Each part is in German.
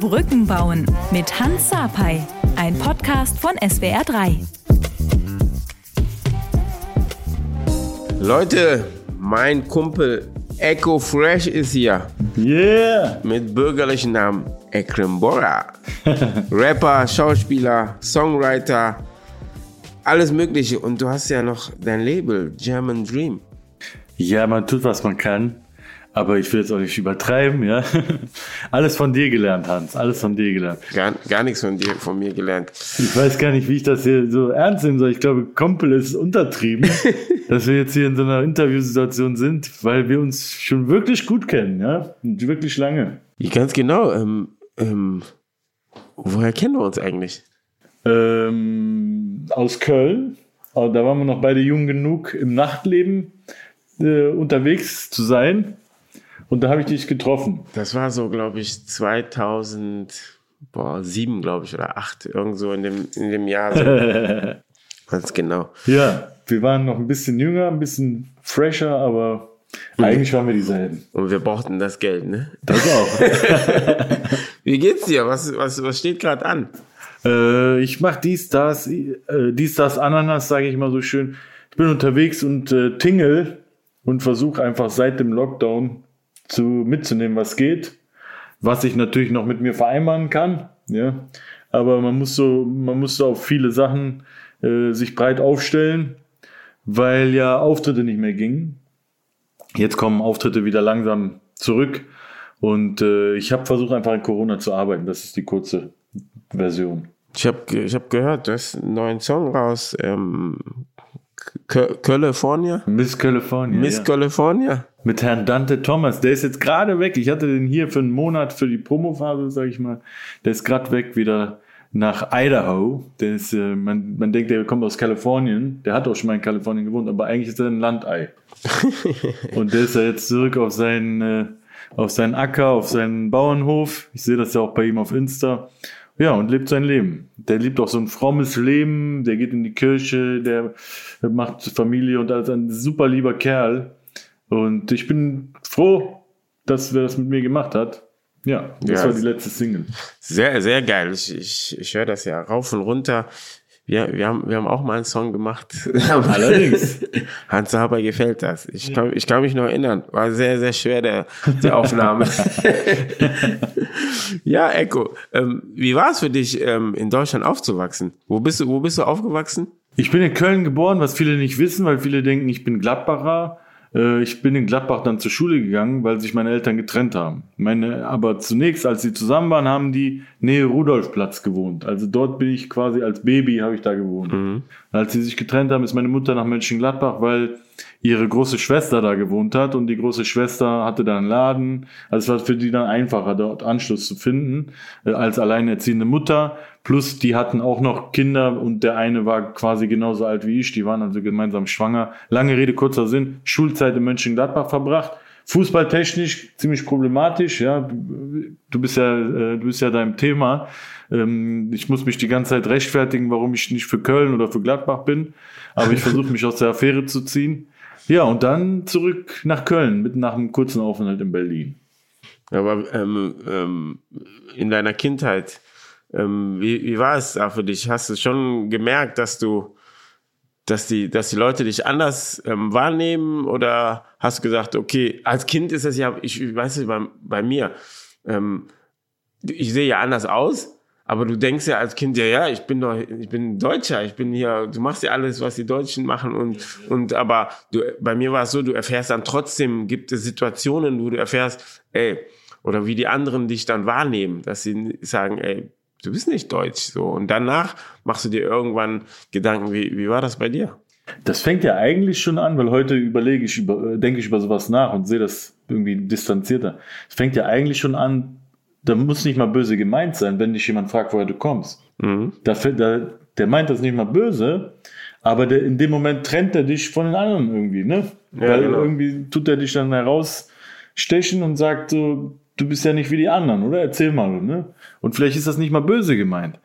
Brücken bauen mit Hans Sapai, ein Podcast von SWR3. Leute, mein Kumpel Echo Fresh ist hier. Yeah! Mit bürgerlichen Namen Ekrem Bora. Rapper, Schauspieler, Songwriter, alles Mögliche. Und du hast ja noch dein Label, German Dream. Ja, man tut, was man kann. Aber ich will jetzt auch nicht übertreiben, ja. Alles von dir gelernt, Hans. Alles von dir gelernt. Gar, gar nichts von dir, von mir gelernt. Ich weiß gar nicht, wie ich das hier so ernst nehmen soll. Ich glaube, Kompel ist untertrieben, dass wir jetzt hier in so einer Interviewsituation sind, weil wir uns schon wirklich gut kennen, ja. Und wirklich lange. Ganz genau. Ähm, ähm, woher kennen wir uns eigentlich? Ähm, aus Köln. Aber da waren wir noch beide jung genug, im Nachtleben äh, unterwegs zu sein. Und da habe ich dich getroffen. Das war so, glaube ich, 2007, glaube ich, oder 8, irgendwo in dem, in dem Jahr. So. Ganz genau. Ja, wir waren noch ein bisschen jünger, ein bisschen fresher, aber mhm. eigentlich waren wir dieselben. Und wir brauchten das Geld, ne? Das auch. Wie geht's dir? Was, was, was steht gerade an? Äh, ich mache dies, das, äh, dies, das, Ananas, sage ich mal so schön. Ich bin unterwegs und äh, tingle und versuche einfach seit dem Lockdown zu, mitzunehmen, was geht, was ich natürlich noch mit mir vereinbaren kann, ja. Aber man muss so, man muss so auf viele Sachen äh, sich breit aufstellen, weil ja Auftritte nicht mehr gingen. Jetzt kommen Auftritte wieder langsam zurück und äh, ich habe versucht einfach in Corona zu arbeiten. Das ist die kurze Version. Ich habe ich hab gehört, du hast einen neuen Song raus. Ähm, California? Miss California. Miss ja. California. Mit Herrn Dante Thomas. Der ist jetzt gerade weg. Ich hatte den hier für einen Monat für die Promophase, sag ich mal. Der ist gerade weg wieder nach Idaho. Der ist, äh, man, man denkt, der kommt aus Kalifornien. Der hat auch schon mal in Kalifornien gewohnt, aber eigentlich ist er ein Landei. Und der ist ja jetzt zurück auf seinen, äh, auf seinen Acker, auf seinen Bauernhof. Ich sehe das ja auch bei ihm auf Insta. Ja, und lebt sein Leben. Der lebt auch so ein frommes Leben, der geht in die Kirche, der macht Familie und ist ein super lieber Kerl. Und ich bin froh, dass er das mit mir gemacht hat. Ja, das ja, war die letzte Single. Sehr, sehr geil. Ich, ich, ich höre das ja rauf und runter. Wir, wir, haben, wir haben auch mal einen Song gemacht. Allerdings. Hans Haber gefällt das. Ich kann, ich kann mich noch erinnern. War sehr, sehr schwer, der, die Aufnahme. ja, Echo. Ähm, wie war es für dich, ähm, in Deutschland aufzuwachsen? Wo bist du, wo bist du aufgewachsen? Ich bin in Köln geboren, was viele nicht wissen, weil viele denken, ich bin Gladbacher. Äh, ich bin in Gladbach dann zur Schule gegangen, weil sich meine Eltern getrennt haben. Meine, aber zunächst, als sie zusammen waren, haben die Nähe Rudolfplatz gewohnt. Also dort bin ich quasi als Baby habe ich da gewohnt. Mhm. Als sie sich getrennt haben, ist meine Mutter nach Mönchengladbach, weil ihre große Schwester da gewohnt hat und die große Schwester hatte da einen Laden. Also es war für die dann einfacher, dort Anschluss zu finden äh, als alleinerziehende Mutter. Plus die hatten auch noch Kinder und der eine war quasi genauso alt wie ich. Die waren also gemeinsam schwanger. Lange Rede, kurzer Sinn. Schulzeit in Mönchengladbach verbracht. Fußballtechnisch ziemlich problematisch, ja. Du bist ja, äh, du bist ja deinem Thema. Ähm, ich muss mich die ganze Zeit rechtfertigen, warum ich nicht für Köln oder für Gladbach bin. Aber ich versuche mich aus der Affäre zu ziehen. Ja, und dann zurück nach Köln, mit nach einem kurzen Aufenthalt in Berlin. Aber ähm, ähm, in deiner Kindheit, ähm, wie, wie war es da für dich? Hast du schon gemerkt, dass du, dass die, dass die Leute dich anders ähm, wahrnehmen? Oder hast du gesagt, okay, als Kind ist das ja, ich weiß nicht, bei, bei mir, ähm, ich sehe ja anders aus, aber du denkst ja als Kind, ja, ja, ich bin doch, ich bin Deutscher, ich bin hier, du machst ja alles, was die Deutschen machen und, und, aber du, bei mir war es so, du erfährst dann trotzdem, gibt es Situationen, wo du erfährst, ey, oder wie die anderen dich dann wahrnehmen, dass sie sagen, ey, du bist nicht deutsch, so. Und danach machst du dir irgendwann Gedanken, wie, wie war das bei dir? Das fängt ja eigentlich schon an, weil heute überlege ich über, denke ich über sowas nach und sehe das irgendwie distanzierter. Es fängt ja eigentlich schon an, da muss nicht mal böse gemeint sein, wenn dich jemand fragt, woher du kommst. Mhm. Da, da, der meint das nicht mal böse, aber der, in dem Moment trennt er dich von den anderen irgendwie, ne? Ja, Weil genau. irgendwie tut er dich dann herausstechen und sagt so, du bist ja nicht wie die anderen, oder? Erzähl mal, ne? Und vielleicht ist das nicht mal böse gemeint.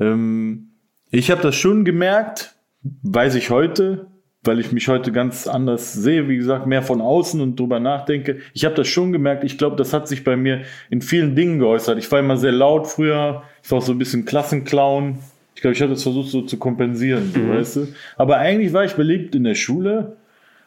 Ähm, ich habe das schon gemerkt, weiß ich heute, weil ich mich heute ganz anders sehe, wie gesagt, mehr von außen und drüber nachdenke. Ich habe das schon gemerkt. Ich glaube, das hat sich bei mir in vielen Dingen geäußert. Ich war immer sehr laut früher. Ich war auch so ein bisschen Klassenclown. Ich glaube, ich habe das versucht so zu kompensieren, mhm. weißt du. Aber eigentlich war ich beliebt in der Schule.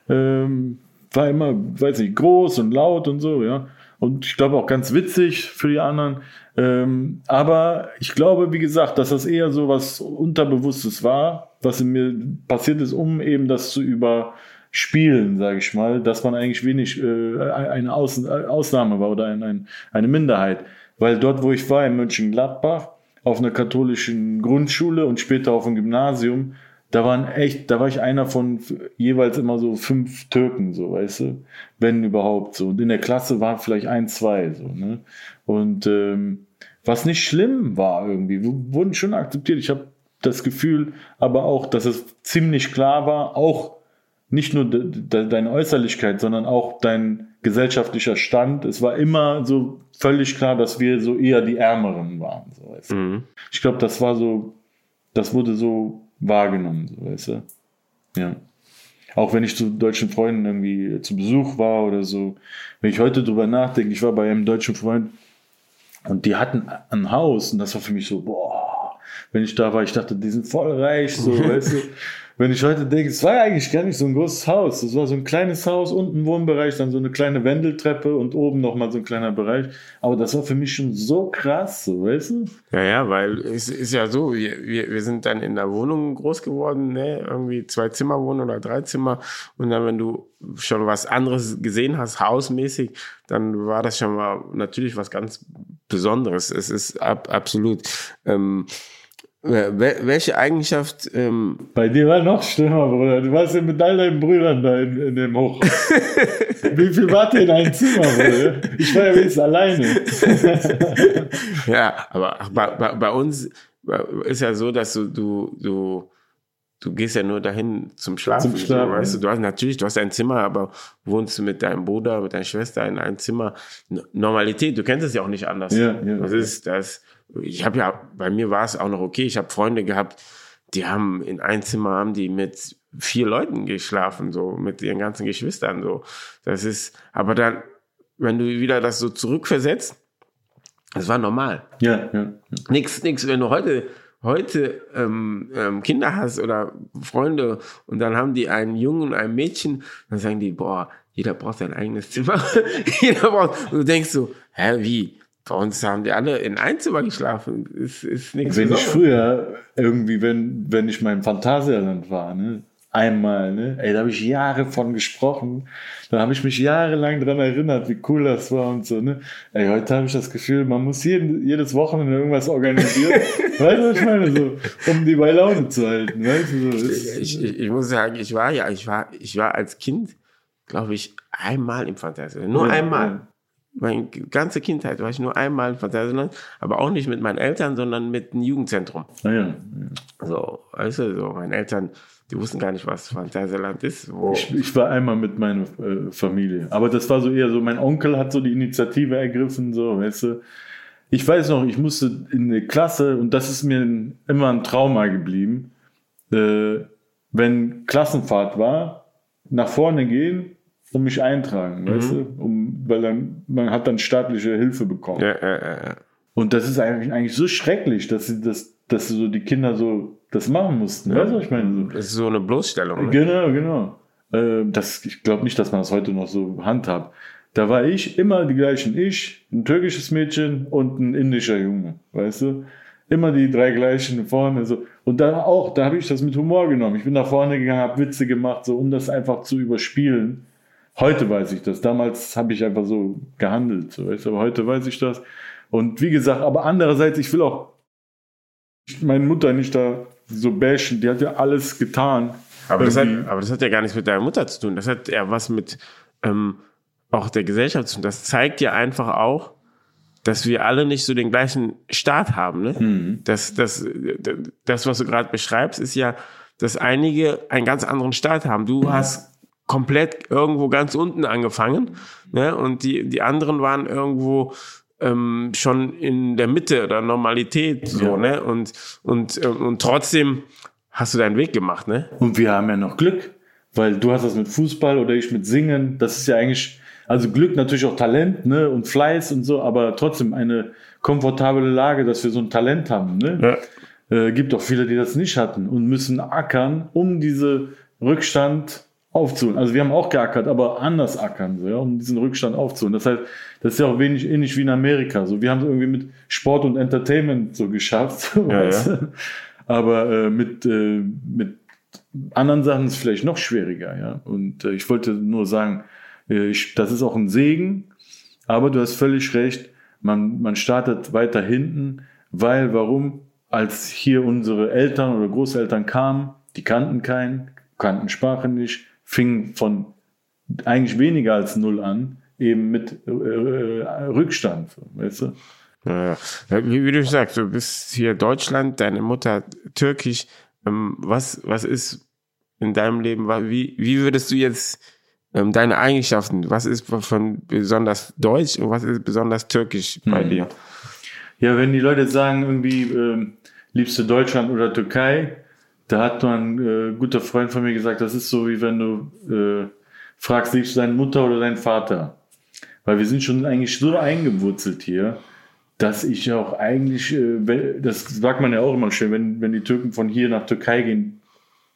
Ähm, war immer, weiß nicht, groß und laut und so, ja. Und ich glaube auch ganz witzig für die anderen. Ähm, aber ich glaube, wie gesagt, dass das eher so was Unterbewusstes war, was in mir passiert ist, um eben das zu überspielen, sage ich mal, dass man eigentlich wenig äh, eine Aus Ausnahme war oder ein, ein, eine Minderheit. Weil dort, wo ich war, in Mönchengladbach, auf einer katholischen Grundschule und später auf einem Gymnasium, da waren echt, da war ich einer von jeweils immer so fünf Türken, so, weißt du, wenn überhaupt so. Und in der Klasse waren vielleicht ein, zwei, so, ne? Und ähm, was nicht schlimm war irgendwie, wir wurden schon akzeptiert. Ich habe das Gefühl, aber auch, dass es ziemlich klar war, auch nicht nur de, de, deine Äußerlichkeit, sondern auch dein gesellschaftlicher Stand. Es war immer so völlig klar, dass wir so eher die Ärmeren waren. So, weißt du? mhm. Ich glaube, das war so, das wurde so wahrgenommen, so, weißt du? Ja. Auch wenn ich zu deutschen Freunden irgendwie zu Besuch war oder so. Wenn ich heute drüber nachdenke, ich war bei einem deutschen Freund und die hatten ein Haus und das war für mich so, boah, wenn ich da war, ich dachte, die sind voll reich, so, weißt du wenn ich heute denke, es war eigentlich gar nicht so ein großes Haus. Es war so ein kleines Haus, unten Wohnbereich, dann so eine kleine Wendeltreppe und oben nochmal so ein kleiner Bereich. Aber das war für mich schon so krass, so, weißt du? Ja, ja, weil es ist ja so, wir, wir sind dann in der Wohnung groß geworden, ne? irgendwie zwei Zimmer wohnen oder drei Zimmer. Und dann, wenn du schon was anderes gesehen hast, hausmäßig, dann war das schon mal natürlich was ganz Besonderes. Es ist ab, absolut. Ähm, welche Eigenschaft? Ähm Bei dir war noch schlimmer, Bruder. Du warst ja mit all deinen Brüdern da in, in dem Hoch. Wie viel wart ihr in einem Zimmer, Bruder? Ich war ja wenigstens alleine. ja, aber bei, bei, bei, uns ist ja so, dass du, du, du, du gehst ja nur dahin zum Schlafen. Zum Schlafen. Weißt du, du hast natürlich, du hast ein Zimmer, aber wohnst du mit deinem Bruder, mit deiner Schwester in einem Zimmer. Normalität, du kennst es ja auch nicht anders. Ja, ja. Das ist das ich habe ja, bei mir war es auch noch okay. Ich habe Freunde gehabt, die haben in ein Zimmer haben die mit vier Leuten geschlafen, so mit ihren ganzen Geschwistern, so. Das ist, aber dann, wenn du wieder das so zurückversetzt, das war normal. Ja, ja. Nix, nix, wenn du heute, heute ähm, ähm, Kinder hast oder Freunde und dann haben die einen Jungen und ein Mädchen, dann sagen die, boah, jeder braucht sein eigenes Zimmer. jeder braucht, und du denkst so, hä, wie? Bei uns haben die alle in Einzimmer geschlafen. Ist, ist nichts Wenn ich früher irgendwie, wenn, wenn ich mal im Phantasialand war, ne, einmal, ne, ey, da habe ich Jahre von gesprochen. Da habe ich mich jahrelang dran erinnert, wie cool das war und so, ne. Ey, heute habe ich das Gefühl, man muss jeden, jedes Wochenende irgendwas organisieren. weißt du, was ich meine? So, um die bei Laune zu halten, weißt du, so. Ich, ich, ich muss sagen, ich war ja, ich war, ich war als Kind, glaube ich, einmal im Phantasialand. Nur ja, einmal. Ja meine ganze Kindheit war ich nur einmal in Phantasialand, aber auch nicht mit meinen Eltern, sondern mit einem Jugendzentrum. Ah, ja, ja. So, weißt du, so, meine Eltern, die wussten gar nicht, was Phantasialand ist. Ich, ich, war einmal mit meiner äh, Familie, aber das war so eher so, mein Onkel hat so die Initiative ergriffen, so, weißt du. Ich weiß noch, ich musste in eine Klasse, und das ist mir immer ein Trauma geblieben, äh, wenn Klassenfahrt war, nach vorne gehen und mich eintragen, mhm. weißt du? Um, weil dann, man hat dann staatliche Hilfe bekommen. Ja, ja, ja. Und das ist eigentlich, eigentlich so schrecklich, dass sie das, dass so die Kinder so das machen mussten. Ja. Weißt du, was ich meine? Das ist so eine Bloßstellung. Ne? Genau, genau. Äh, das, ich glaube nicht, dass man das heute noch so handhabt. Da war ich immer die gleichen ich, ein türkisches Mädchen und ein indischer Junge, weißt du? Immer die drei gleichen vorne so. Und da auch, da habe ich das mit Humor genommen. Ich bin nach vorne gegangen, habe Witze gemacht, so um das einfach zu überspielen. Heute weiß ich das. Damals habe ich einfach so gehandelt, so weißt, aber heute weiß ich das. Und wie gesagt, aber andererseits, ich will auch meine Mutter nicht da so bashen. Die hat ja alles getan. Aber das, hat, aber das hat ja gar nichts mit deiner Mutter zu tun. Das hat ja was mit ähm, auch der Gesellschaft zu tun. Das zeigt ja einfach auch, dass wir alle nicht so den gleichen Staat haben. Ne? Mhm. Das, das, das, was du gerade beschreibst, ist ja, dass einige einen ganz anderen Staat haben. Du hast komplett irgendwo ganz unten angefangen. Ne? Und die, die anderen waren irgendwo ähm, schon in der Mitte der Normalität so, ja. ne? Und, und, ähm, und trotzdem hast du deinen Weg gemacht, ne? Und wir haben ja noch Glück, weil du hast das mit Fußball oder ich mit Singen. Das ist ja eigentlich, also Glück natürlich auch Talent ne? und Fleiß und so, aber trotzdem eine komfortable Lage, dass wir so ein Talent haben. Ne? Ja. Äh, gibt auch viele, die das nicht hatten und müssen ackern, um diese Rückstand aufzuholen. Also wir haben auch geackert, aber anders ackern, so, ja, um diesen Rückstand aufzuholen. Das heißt, das ist ja auch wenig ähnlich wie in Amerika. So, wir haben es irgendwie mit Sport und Entertainment so geschafft. Ja, ja. Aber äh, mit, äh, mit anderen Sachen ist es vielleicht noch schwieriger, ja. Und äh, ich wollte nur sagen, äh, ich, das ist auch ein Segen, aber du hast völlig recht, man, man startet weiter hinten, weil warum? Als hier unsere Eltern oder Großeltern kamen, die kannten keinen, kannten Sprache nicht, fingen von eigentlich weniger als null an, eben mit äh, äh Rückstand, weißt du? Ja, wie, wie, du sagst, du bist hier Deutschland, deine Mutter türkisch. Ähm, was, was ist in deinem Leben, wie, wie würdest du jetzt ähm, deine Eigenschaften, was ist von besonders deutsch und was ist besonders türkisch bei hm. dir? Ja, wenn die Leute sagen, irgendwie, ähm, liebst du Deutschland oder Türkei, da hat ein äh, guter Freund von mir gesagt, das ist so wie wenn du äh, fragst, liebst du deine Mutter oder deinen Vater? Weil wir sind schon eigentlich so eingewurzelt hier, dass ich auch eigentlich, äh, das sagt man ja auch immer schön, wenn, wenn die Türken von hier nach Türkei gehen,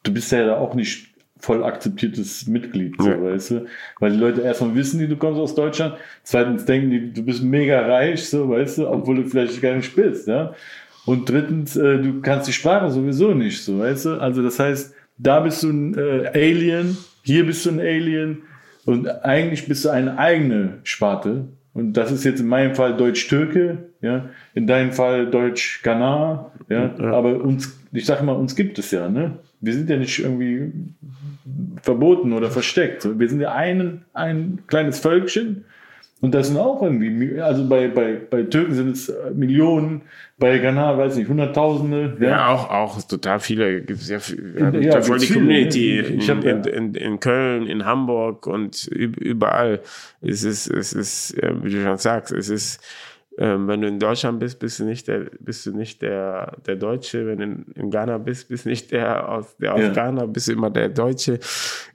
du bist ja da auch nicht voll akzeptiertes Mitglied, so, ja. weißt du? Weil die Leute erstmal wissen, die du kommst aus Deutschland, zweitens denken die, du bist mega reich, so, weißt du, obwohl du vielleicht gar nicht bist, ja? Und drittens, äh, du kannst die Sprache sowieso nicht, so, weißt du? Also das heißt, da bist du ein äh, Alien, hier bist du ein Alien und eigentlich bist du eine eigene Sparte. Und das ist jetzt in meinem Fall Deutsch-Türke, ja, in deinem Fall Deutsch-Ghana, ja? ja, aber uns, ich sage mal, uns gibt es ja, ne? Wir sind ja nicht irgendwie verboten oder versteckt. Wir sind ja ein, ein kleines Völkchen und das sind auch irgendwie, also bei, bei, bei Türken sind es äh, Millionen, bei Ghana, weiß nicht, Hunderttausende. Ja, ja auch, auch total viele, gibt es ja, ja, ja voll die viele, Community in, hab, in, in, in, Köln, in Hamburg und überall. Es ist, es ist, äh, wie du schon sagst, es ist, ähm, wenn du in Deutschland bist, bist du nicht der, bist du nicht der, der Deutsche. Wenn du in, in Ghana bist, bist du nicht der aus, der aus ja. Ghana, bist du immer der Deutsche.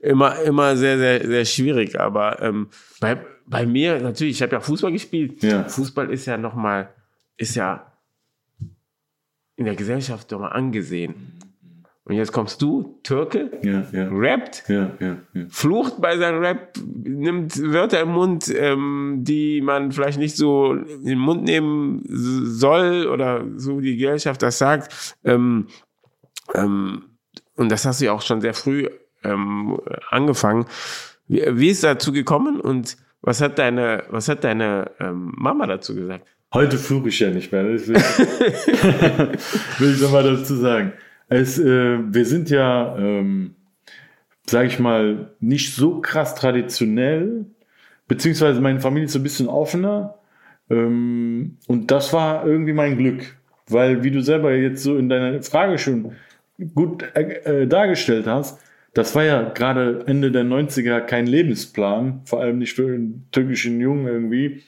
Immer, immer sehr, sehr, sehr schwierig. Aber ähm, bei, bei mir, natürlich, ich habe ja Fußball gespielt. Ja. Fußball ist ja nochmal, ist ja in der Gesellschaft doch mal angesehen. Und jetzt kommst du, Türke, ja, ja. rappt, ja, flucht bei seinem Rap, nimmt Wörter im Mund, ähm, die man vielleicht nicht so in den Mund nehmen soll oder so die Gesellschaft das sagt. Ähm, ähm, und das hast du ja auch schon sehr früh ähm, angefangen. Wie, wie ist dazu gekommen und was hat deine, was hat deine ähm, Mama dazu gesagt? Heute fluche ich ja nicht mehr. Das will, will ich nochmal dazu sagen. Es, äh, wir sind ja, ähm, sage ich mal, nicht so krass traditionell, beziehungsweise meine Familie ist ein bisschen offener. Ähm, und das war irgendwie mein Glück, weil wie du selber jetzt so in deiner Frage schon gut äh, äh dargestellt hast, das war ja gerade Ende der 90er kein Lebensplan, vor allem nicht für einen türkischen Jungen irgendwie,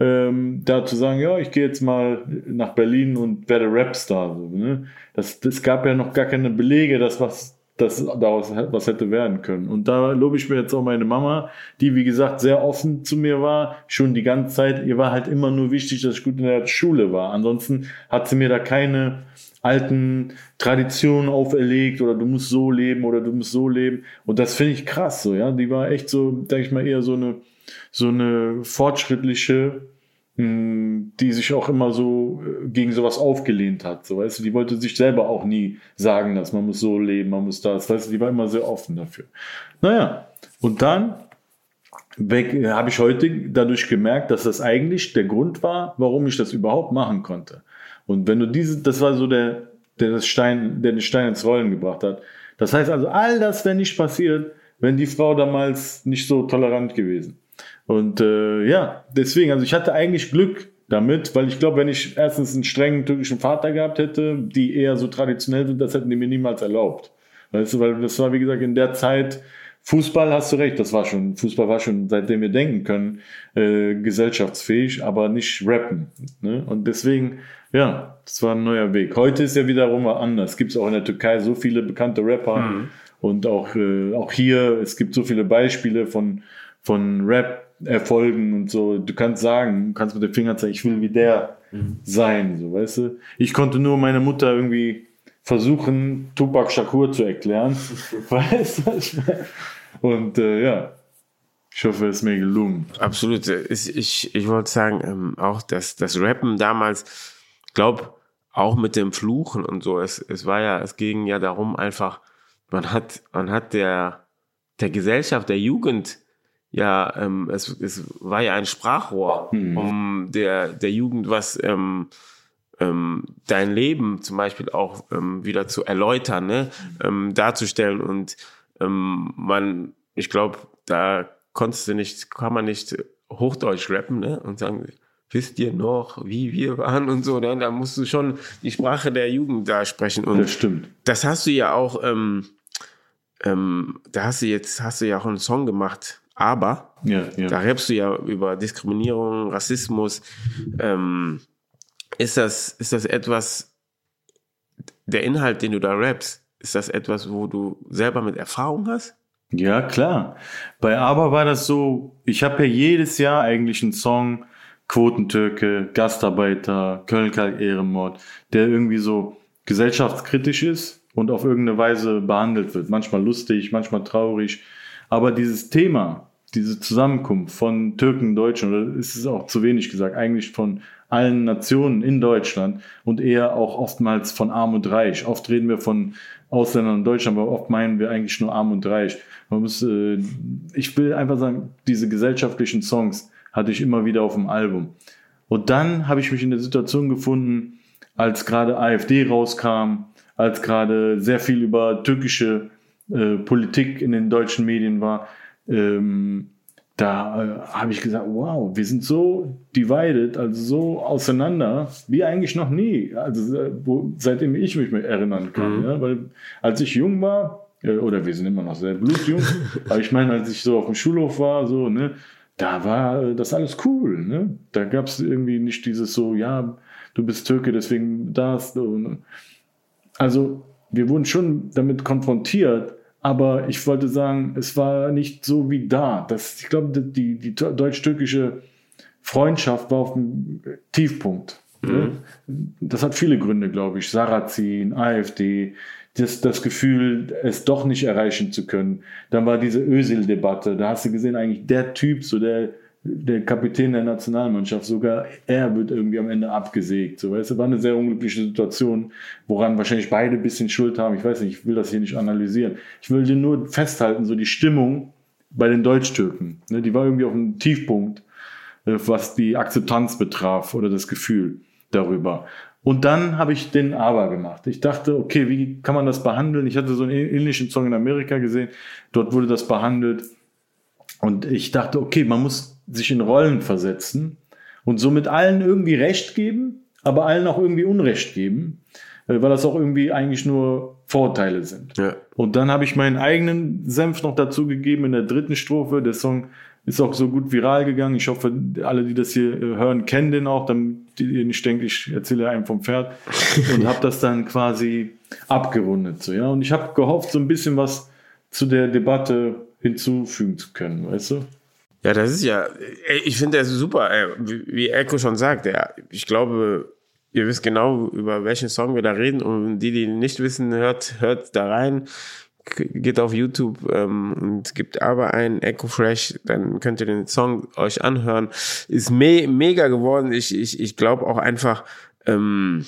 ähm, da zu sagen, ja, ich gehe jetzt mal nach Berlin und werde Rapstar. So, ne? das, das gab ja noch gar keine Belege, dass was dass daraus was hätte werden können. Und da lobe ich mir jetzt auch meine Mama, die wie gesagt sehr offen zu mir war, schon die ganze Zeit. Ihr war halt immer nur wichtig, dass ich gut in der Schule war. Ansonsten hat sie mir da keine alten Traditionen auferlegt oder du musst so leben oder du musst so leben. Und das finde ich krass so, ja. Die war echt so, sag ich mal, eher so eine, so eine fortschrittliche, die sich auch immer so äh, gegen sowas aufgelehnt hat. So, weißt du, die wollte sich selber auch nie sagen, dass man muss so leben, man muss das. Weißt du, die war immer sehr offen dafür. Naja, und dann äh, habe ich heute dadurch gemerkt, dass das eigentlich der Grund war, warum ich das überhaupt machen konnte. Und wenn du diese, das war so der, der das Stein, der den Stein ins Rollen gebracht hat. Das heißt also, all das wäre nicht passiert, wenn die Frau damals nicht so tolerant gewesen. Und äh, ja, deswegen, also ich hatte eigentlich Glück damit, weil ich glaube, wenn ich erstens einen strengen türkischen Vater gehabt hätte, die eher so traditionell sind, das hätten die mir niemals erlaubt. Weißt du, weil das war, wie gesagt, in der Zeit, Fußball hast du recht, das war schon, Fußball war schon, seitdem wir denken können, äh, gesellschaftsfähig, aber nicht rappen. Ne? Und deswegen, ja, das war ein neuer Weg. Heute ist ja wiederum anders. Gibt es auch in der Türkei so viele bekannte Rapper. Mhm. Und auch, äh, auch hier, es gibt so viele Beispiele von, von Rap-Erfolgen und so. Du kannst sagen, du kannst mit dem Finger zeigen, ich will wie der mhm. sein, so, weißt du. Ich konnte nur meine Mutter irgendwie versuchen, Tupac Shakur zu erklären. weißt du? Und äh, ja, ich hoffe, es ist mir gelungen. Absolut. Ich, ich, wollte sagen, ähm, auch dass das Rappen damals, glaube auch mit dem Fluchen und so, es, es war ja, es ging ja darum einfach, man hat, man hat der, der Gesellschaft, der Jugend, ja, ähm, es, es war ja ein Sprachrohr, mhm. um der, der Jugend was, ähm, ähm, dein Leben zum Beispiel auch ähm, wieder zu erläutern, ne? ähm, darzustellen und ähm, man, ich glaube, da konntest du nicht, kann man nicht Hochdeutsch rappen, ne? Und sagen, wisst ihr noch, wie wir waren und so, ne? Da musst du schon die Sprache der Jugend da sprechen. Und das stimmt. Das hast du ja auch, ähm, ähm, da hast du jetzt, hast du ja auch einen Song gemacht, aber ja, ja. da rappst du ja über Diskriminierung, Rassismus. Ähm, ist das, ist das etwas, der Inhalt, den du da rappst, ist das etwas, wo du selber mit Erfahrung hast? Ja, klar. Bei Aber war das so, ich habe ja jedes Jahr eigentlich einen Song, Quotentürke, Gastarbeiter, Köln-Kalk-Ehrenmord, der irgendwie so gesellschaftskritisch ist und auf irgendeine Weise behandelt wird. Manchmal lustig, manchmal traurig. Aber dieses Thema, diese Zusammenkunft von Türken, Deutschen, oder ist es auch zu wenig gesagt, eigentlich von allen Nationen in Deutschland und eher auch oftmals von Arm und Reich. Oft reden wir von Ausländern in Deutschland, aber oft meinen wir eigentlich nur Arm und Reich. Man muss, äh, ich will einfach sagen, diese gesellschaftlichen Songs hatte ich immer wieder auf dem Album. Und dann habe ich mich in der Situation gefunden, als gerade AfD rauskam, als gerade sehr viel über türkische äh, Politik in den deutschen Medien war, ähm, da äh, habe ich gesagt, wow, wir sind so divided, also so auseinander, wie eigentlich noch nie. Also wo, seitdem ich mich erinnern kann. Mhm. Ja? Weil als ich jung war, äh, oder wir sind immer noch sehr blutjung, aber ich meine, als ich so auf dem Schulhof war, so, ne, da war äh, das alles cool. Ne? Da gab es irgendwie nicht dieses so, ja, du bist Türke, deswegen das. Ne? Also wir wurden schon damit konfrontiert, aber ich wollte sagen, es war nicht so wie da. Das, ich glaube, die, die deutsch-türkische Freundschaft war auf dem Tiefpunkt. Mhm. Das hat viele Gründe, glaube ich. Sarrazin, AfD, das, das Gefühl, es doch nicht erreichen zu können. Dann war diese Özil-Debatte. Da hast du gesehen, eigentlich der Typ, so der der Kapitän der Nationalmannschaft, sogar er wird irgendwie am Ende abgesägt. So, weißt du, war eine sehr unglückliche Situation, woran wahrscheinlich beide ein bisschen Schuld haben. Ich weiß nicht, ich will das hier nicht analysieren. Ich will dir nur festhalten, so die Stimmung bei den Deutsch-Türken, ne, die war irgendwie auf einem Tiefpunkt, äh, was die Akzeptanz betraf oder das Gefühl darüber. Und dann habe ich den Aber gemacht. Ich dachte, okay, wie kann man das behandeln? Ich hatte so einen ähnlichen Song in Amerika gesehen. Dort wurde das behandelt. Und ich dachte, okay, man muss sich in Rollen versetzen und somit allen irgendwie Recht geben, aber allen auch irgendwie Unrecht geben, äh, weil das auch irgendwie eigentlich nur Vorteile sind. Ja. Und dann habe ich meinen eigenen Senf noch dazu gegeben in der dritten Strophe. Der Song ist auch so gut viral gegangen. Ich hoffe, alle, die das hier äh, hören, kennen den auch, damit ihr nicht denkt, ich erzähle einem vom Pferd. und habe das dann quasi abgerundet. So, ja? Und ich habe gehofft, so ein bisschen was zu der Debatte hinzufügen zu können, weißt du? Ja, das ist ja, ich finde das super, wie Echo schon sagt, ja, ich glaube, ihr wisst genau, über welchen Song wir da reden und die, die nicht wissen, hört, hört da rein, geht auf YouTube ähm, und gibt aber ein Echo Fresh, dann könnt ihr den Song euch anhören. Ist me mega geworden. Ich, ich, ich glaube auch einfach, ähm,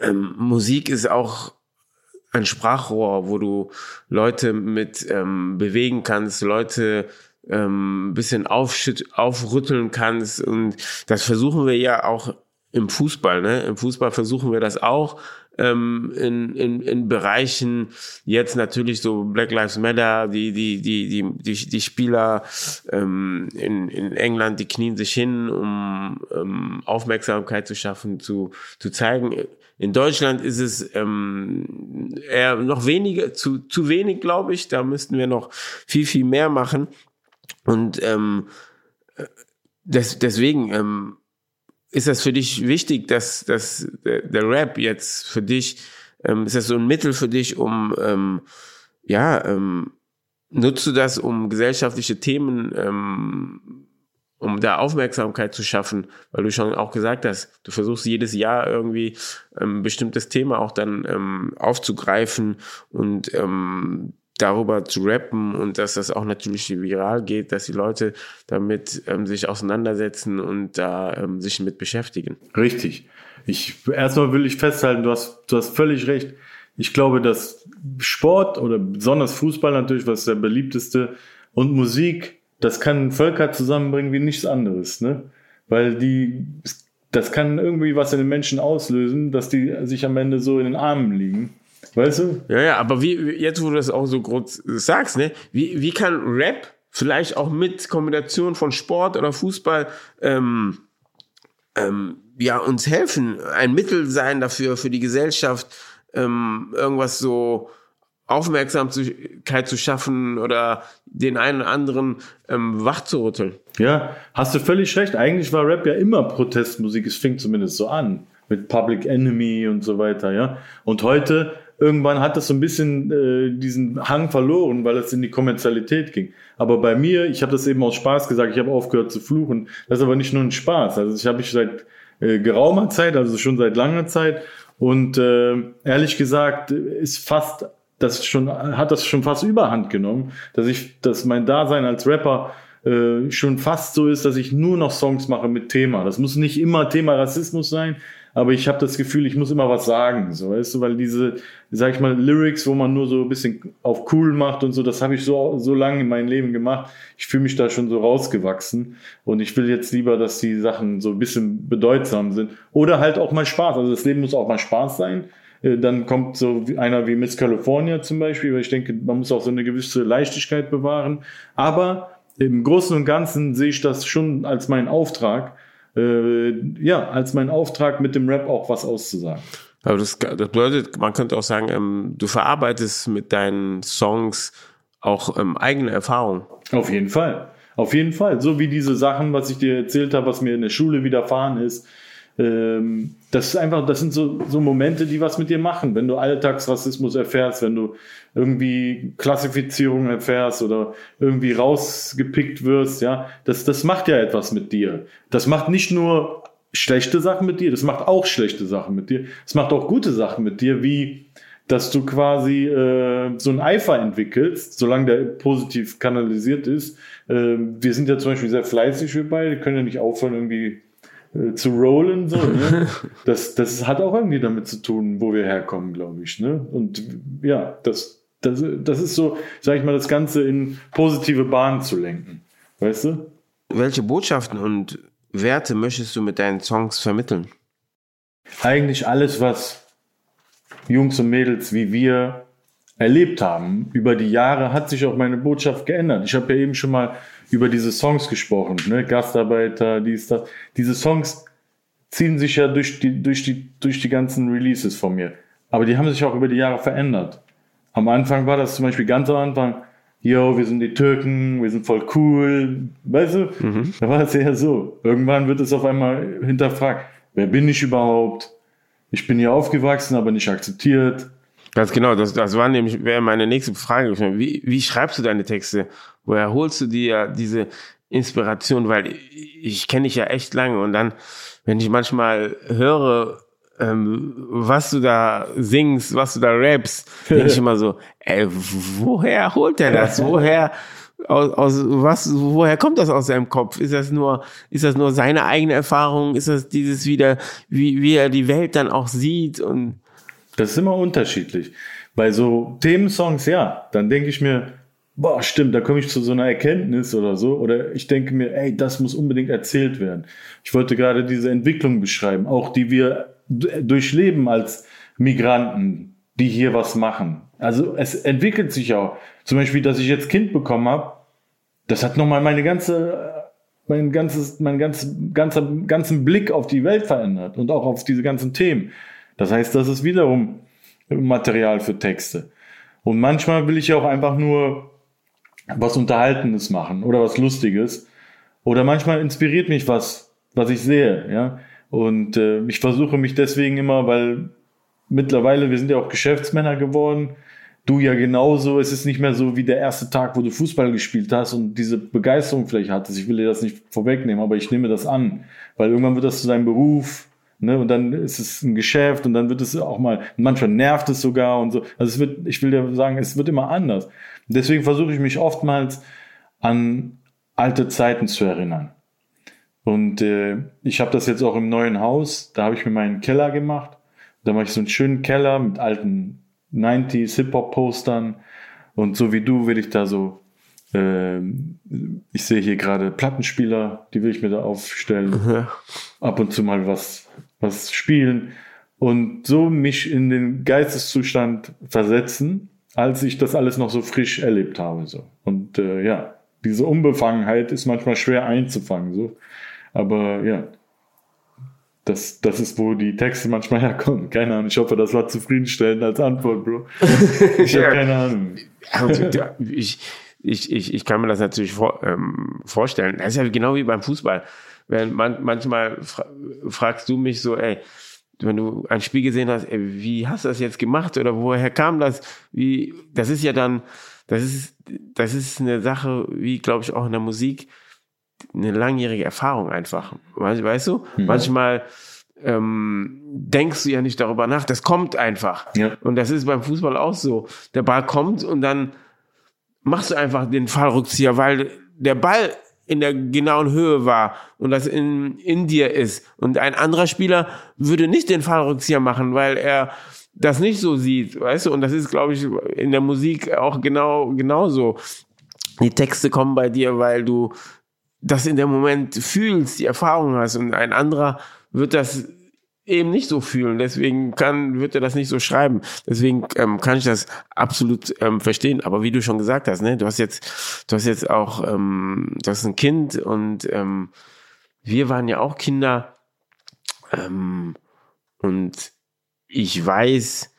ähm, Musik ist auch ein Sprachrohr, wo du Leute mit ähm, bewegen kannst, Leute ähm, bisschen aufrütteln kannst. Und das versuchen wir ja auch im Fußball. Ne? Im Fußball versuchen wir das auch ähm, in, in, in Bereichen jetzt natürlich so Black Lives Matter, die die die die die, die Spieler ähm, in, in England, die knien sich hin, um ähm, Aufmerksamkeit zu schaffen, zu zu zeigen. In Deutschland ist es ähm, eher noch weniger, zu zu wenig, glaube ich. Da müssten wir noch viel viel mehr machen. Und ähm, des, deswegen ähm, ist das für dich wichtig, dass, dass der, der Rap jetzt für dich, ähm, ist das so ein Mittel für dich, um ähm, ja, ähm, nutzt du das, um gesellschaftliche Themen, ähm, um da Aufmerksamkeit zu schaffen, weil du schon auch gesagt hast, du versuchst jedes Jahr irgendwie ein ähm, bestimmtes Thema auch dann ähm, aufzugreifen und ähm, darüber zu rappen und dass das auch natürlich viral geht, dass die Leute damit ähm, sich auseinandersetzen und da ähm, sich mit beschäftigen. Richtig. Ich, erstmal will ich festhalten, du hast, du hast völlig recht. Ich glaube, dass Sport oder besonders Fußball natürlich, was der beliebteste und Musik, das kann Völker zusammenbringen wie nichts anderes, ne? Weil die, das kann irgendwie was in den Menschen auslösen, dass die sich am Ende so in den Armen liegen. Weißt du? Ja, ja, aber wie, jetzt, wo du das auch so groß sagst, ne, wie, wie kann Rap vielleicht auch mit Kombination von Sport oder Fußball ähm, ähm, ja, uns helfen, ein Mittel sein dafür, für die Gesellschaft, ähm, irgendwas so Aufmerksamkeit zu schaffen oder den einen oder anderen ähm, wach zu rütteln. Ja, hast du völlig recht. Eigentlich war Rap ja immer Protestmusik. Es fing zumindest so an mit Public Enemy und so weiter, ja. Und heute irgendwann hat das so ein bisschen äh, diesen Hang verloren, weil es in die Kommerzialität ging. Aber bei mir, ich habe das eben aus Spaß gesagt, ich habe aufgehört zu fluchen. Das ist aber nicht nur ein Spaß. Also ich habe ich seit äh, geraumer Zeit, also schon seit langer Zeit. Und äh, ehrlich gesagt ist fast das schon hat das schon fast Überhand genommen, dass ich, dass mein Dasein als Rapper äh, schon fast so ist, dass ich nur noch Songs mache mit Thema. Das muss nicht immer Thema Rassismus sein, aber ich habe das Gefühl, ich muss immer was sagen, so weißt du, weil diese, sag ich mal, Lyrics, wo man nur so ein bisschen auf cool macht und so, das habe ich so so lange in meinem Leben gemacht. Ich fühle mich da schon so rausgewachsen und ich will jetzt lieber, dass die Sachen so ein bisschen bedeutsam sind oder halt auch mal Spaß. Also das Leben muss auch mal Spaß sein. Äh, dann kommt so einer wie Miss California zum Beispiel, weil ich denke, man muss auch so eine gewisse Leichtigkeit bewahren. Aber im Großen und Ganzen sehe ich das schon als meinen Auftrag, äh, ja, als mein Auftrag mit dem Rap auch was auszusagen. Aber das, das bedeutet, man könnte auch sagen, ähm, du verarbeitest mit deinen Songs auch ähm, eigene Erfahrungen. Auf jeden Fall. Auf jeden Fall. So wie diese Sachen, was ich dir erzählt habe, was mir in der Schule widerfahren ist, ähm, das ist einfach, das sind so, so Momente, die was mit dir machen. Wenn du Alltagsrassismus erfährst, wenn du irgendwie Klassifizierung erfährst oder irgendwie rausgepickt wirst, ja, das, das macht ja etwas mit dir. Das macht nicht nur schlechte Sachen mit dir, das macht auch schlechte Sachen mit dir. Es macht auch gute Sachen mit dir, wie dass du quasi äh, so ein Eifer entwickelst, solange der positiv kanalisiert ist. Äh, wir sind ja zum Beispiel sehr fleißig, wir beide, können ja nicht aufhören, irgendwie äh, zu rollen. So, ne? das, das hat auch irgendwie damit zu tun, wo wir herkommen, glaube ich. Ne? Und ja, das, das, das ist so, sage ich mal, das Ganze in positive Bahnen zu lenken. Weißt du? Welche Botschaften und Werte möchtest du mit deinen Songs vermitteln? Eigentlich alles, was Jungs und Mädels wie wir erlebt haben. Über die Jahre hat sich auch meine Botschaft geändert. Ich habe ja eben schon mal über diese Songs gesprochen, ne? Gastarbeiter, dies, das. Diese Songs ziehen sich ja durch die, durch die, durch die ganzen Releases von mir. Aber die haben sich auch über die Jahre verändert. Am Anfang war das zum Beispiel ganz am Anfang, yo, wir sind die Türken, wir sind voll cool, weißt du? Mhm. Da war es eher so. Irgendwann wird es auf einmal hinterfragt, wer bin ich überhaupt? Ich bin hier aufgewachsen, aber nicht akzeptiert. Ganz genau, das, das war nämlich wäre meine nächste Frage. Wie, wie schreibst du deine Texte? Woher holst du dir diese Inspiration? Weil ich, ich kenne dich ja echt lange und dann, wenn ich manchmal höre, ähm, was du da singst, was du da rappst, denke ich immer so, ey, woher holt er das? Woher aus, aus was, woher kommt das aus seinem Kopf? Ist das nur, ist das nur seine eigene Erfahrung? Ist das dieses wieder, wie, wie er die Welt dann auch sieht und das ist immer unterschiedlich. Bei so Themensongs, ja, dann denke ich mir, boah, stimmt, da komme ich zu so einer Erkenntnis oder so. Oder ich denke mir, ey, das muss unbedingt erzählt werden. Ich wollte gerade diese Entwicklung beschreiben, auch die wir durchleben als Migranten, die hier was machen. Also es entwickelt sich auch. Zum Beispiel, dass ich jetzt Kind bekommen habe, das hat nochmal meine ganze, mein ganzes, mein ganzes, ganzer, ganzen Blick auf die Welt verändert und auch auf diese ganzen Themen. Das heißt, das ist wiederum Material für Texte. Und manchmal will ich auch einfach nur was Unterhaltendes machen oder was Lustiges. Oder manchmal inspiriert mich was, was ich sehe, ja. Und äh, ich versuche mich deswegen immer, weil mittlerweile, wir sind ja auch Geschäftsmänner geworden, du ja genauso, es ist nicht mehr so wie der erste Tag, wo du Fußball gespielt hast und diese Begeisterung vielleicht hattest. Ich will dir das nicht vorwegnehmen, aber ich nehme das an, weil irgendwann wird das zu deinem Beruf, ne, und dann ist es ein Geschäft und dann wird es auch mal, manchmal nervt es sogar und so. Also es wird, ich will dir sagen, es wird immer anders. Deswegen versuche ich mich oftmals an alte Zeiten zu erinnern. Und äh, ich habe das jetzt auch im neuen Haus, da habe ich mir meinen Keller gemacht. Da mache ich so einen schönen Keller mit alten 90s Hip-Hop-Postern. Und so wie du will ich da so, äh, ich sehe hier gerade Plattenspieler, die will ich mir da aufstellen. Ja. Ab und zu mal was, was spielen. Und so mich in den Geisteszustand versetzen, als ich das alles noch so frisch erlebt habe. So. Und äh, ja, diese Unbefangenheit ist manchmal schwer einzufangen. So. Aber ja, das, das ist, wo die Texte manchmal herkommen. Keine Ahnung. Ich hoffe, das war zufriedenstellend als Antwort, Bro. Ich habe keine Ahnung. Also, ich, ich, ich, ich kann mir das natürlich vor, ähm, vorstellen. Das ist ja genau wie beim Fußball. Wenn man, manchmal fra fragst du mich so, ey, wenn du ein Spiel gesehen hast, ey, wie hast du das jetzt gemacht oder woher kam das? Wie, das ist ja dann, das ist, das ist eine Sache, wie glaube ich auch in der Musik, eine langjährige Erfahrung einfach. Weißt du? Mhm. Manchmal ähm, denkst du ja nicht darüber nach, das kommt einfach. Ja. Und das ist beim Fußball auch so. Der Ball kommt und dann machst du einfach den Fallrückzieher, weil der Ball in der genauen Höhe war und das in, in dir ist. Und ein anderer Spieler würde nicht den Fallrückzieher machen, weil er das nicht so sieht, weißt du? Und das ist, glaube ich, in der Musik auch genau genauso. Die Texte kommen bei dir, weil du das in dem Moment fühlst, die Erfahrung hast und ein anderer wird das eben nicht so fühlen. Deswegen kann, wird er das nicht so schreiben. Deswegen ähm, kann ich das absolut ähm, verstehen. Aber wie du schon gesagt hast, ne, du hast jetzt, du hast jetzt auch, ähm, du hast ein Kind und ähm, wir waren ja auch Kinder. Ähm, und ich weiß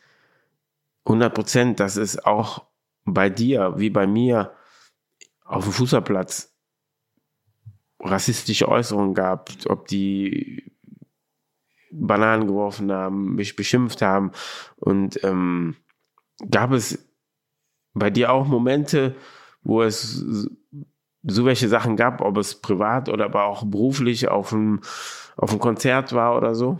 100 Prozent, dass es auch bei dir wie bei mir auf dem Fußballplatz rassistische Äußerungen gab, ob die Bananen geworfen haben, mich beschimpft haben. Und ähm, gab es bei dir auch Momente, wo es so welche Sachen gab, ob es privat oder aber auch beruflich auf einem, auf einem Konzert war oder so?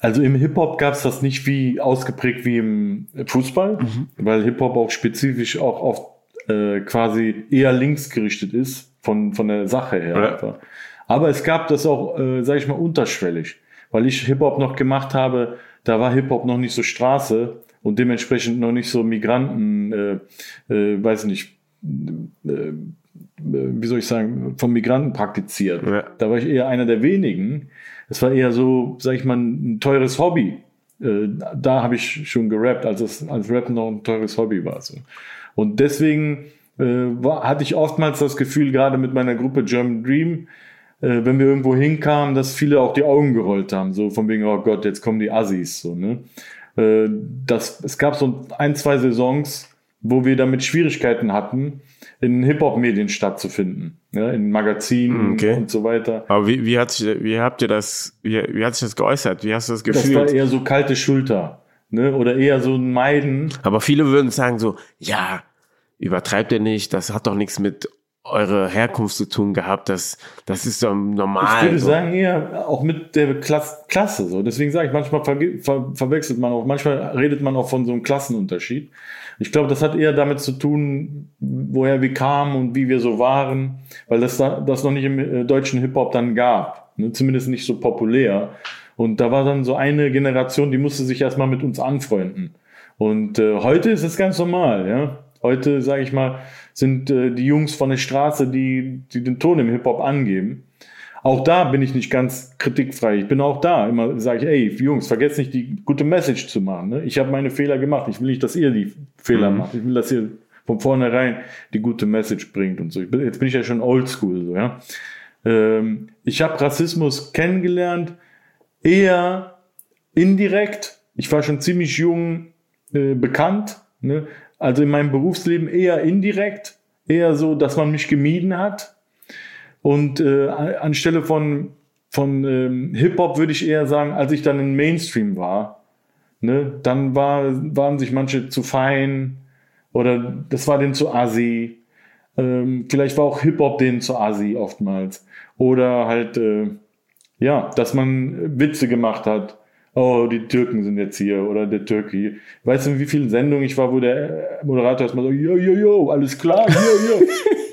Also im Hip-Hop gab es das nicht wie ausgeprägt wie im Fußball, mhm. weil Hip-Hop auch spezifisch auch auf äh, quasi eher links gerichtet ist von, von der Sache her. Ja. Aber es gab das auch, äh, sage ich mal, unterschwellig. Weil ich Hip-Hop noch gemacht habe, da war Hip-Hop noch nicht so Straße und dementsprechend noch nicht so Migranten, äh, äh, weiß nicht, äh, wie soll ich sagen, von Migranten praktiziert. Ja. Da war ich eher einer der wenigen. Es war eher so, sag ich mal, ein teures Hobby. Äh, da habe ich schon gerappt, als es als Rap noch ein teures Hobby war. So. Und deswegen äh, war, hatte ich oftmals das Gefühl, gerade mit meiner Gruppe German Dream, äh, wenn wir irgendwo hinkamen, dass viele auch die Augen gerollt haben, so von wegen, oh Gott, jetzt kommen die Assis, so, ne? Äh, das, es gab so ein, zwei Saisons, wo wir damit Schwierigkeiten hatten, in Hip-Hop-Medien stattzufinden, ja, in Magazinen okay. und so weiter. Aber wie, wie, hat sich, wie habt ihr das, wie, wie hat sich das geäußert? Wie hast du das gefühlt? Das war eher so kalte Schulter, ne, oder eher so ein Meiden. Aber viele würden sagen so, ja, übertreibt ihr nicht, das hat doch nichts mit eure Herkunft zu tun gehabt, das, das ist doch normal. Ich würde so. sagen, eher auch mit der Klasse, Klasse so. Deswegen sage ich, manchmal ver ver verwechselt man auch, manchmal redet man auch von so einem Klassenunterschied. Ich glaube, das hat eher damit zu tun, woher wir kamen und wie wir so waren, weil das das noch nicht im äh, deutschen Hip-Hop dann gab. Ne? Zumindest nicht so populär. Und da war dann so eine Generation, die musste sich erstmal mit uns anfreunden. Und äh, heute ist es ganz normal, ja. Heute, sage ich mal, sind äh, die Jungs von der Straße, die, die den Ton im Hip-Hop angeben. Auch da bin ich nicht ganz kritikfrei. Ich bin auch da. Immer sage ich, ey, Jungs, vergesst nicht, die gute Message zu machen. Ne? Ich habe meine Fehler gemacht. Ich will nicht, dass ihr die Fehler mhm. macht. Ich will, dass ihr von vornherein die gute Message bringt und so. Bin, jetzt bin ich ja schon oldschool, so, ja. Ähm, ich habe Rassismus kennengelernt, eher indirekt. Ich war schon ziemlich jung äh, bekannt. Ne? Also in meinem Berufsleben eher indirekt, eher so, dass man mich gemieden hat. Und äh, anstelle von, von ähm, Hip-Hop würde ich eher sagen, als ich dann im Mainstream war, Ne? Dann war, waren sich manche zu fein oder das war denen zu assi. Ähm, vielleicht war auch Hip-Hop denen zu assi oftmals. Oder halt, äh, ja, dass man Witze gemacht hat. Oh, die Türken sind jetzt hier oder der Türke hier. Weißt du, wie viele Sendungen ich war, wo der Moderator erstmal so, yo, yo, yo, alles klar, yo, yo.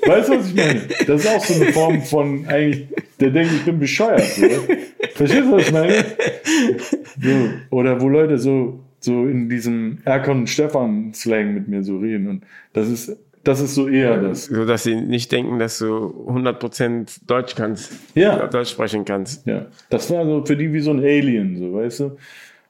weißt du, was ich meine? Das ist auch so eine Form von eigentlich, der denkt, ich bin bescheuert. So. Verstehst du, was ich meine? So. Oder wo Leute so, so in diesem Erkon Stefan Slang mit mir so reden. Und das ist das ist so eher das. So, dass sie nicht denken, dass du 100% Deutsch kannst. Ja. Deutsch sprechen kannst. Ja. Das war so für die wie so ein Alien, so, weißt du?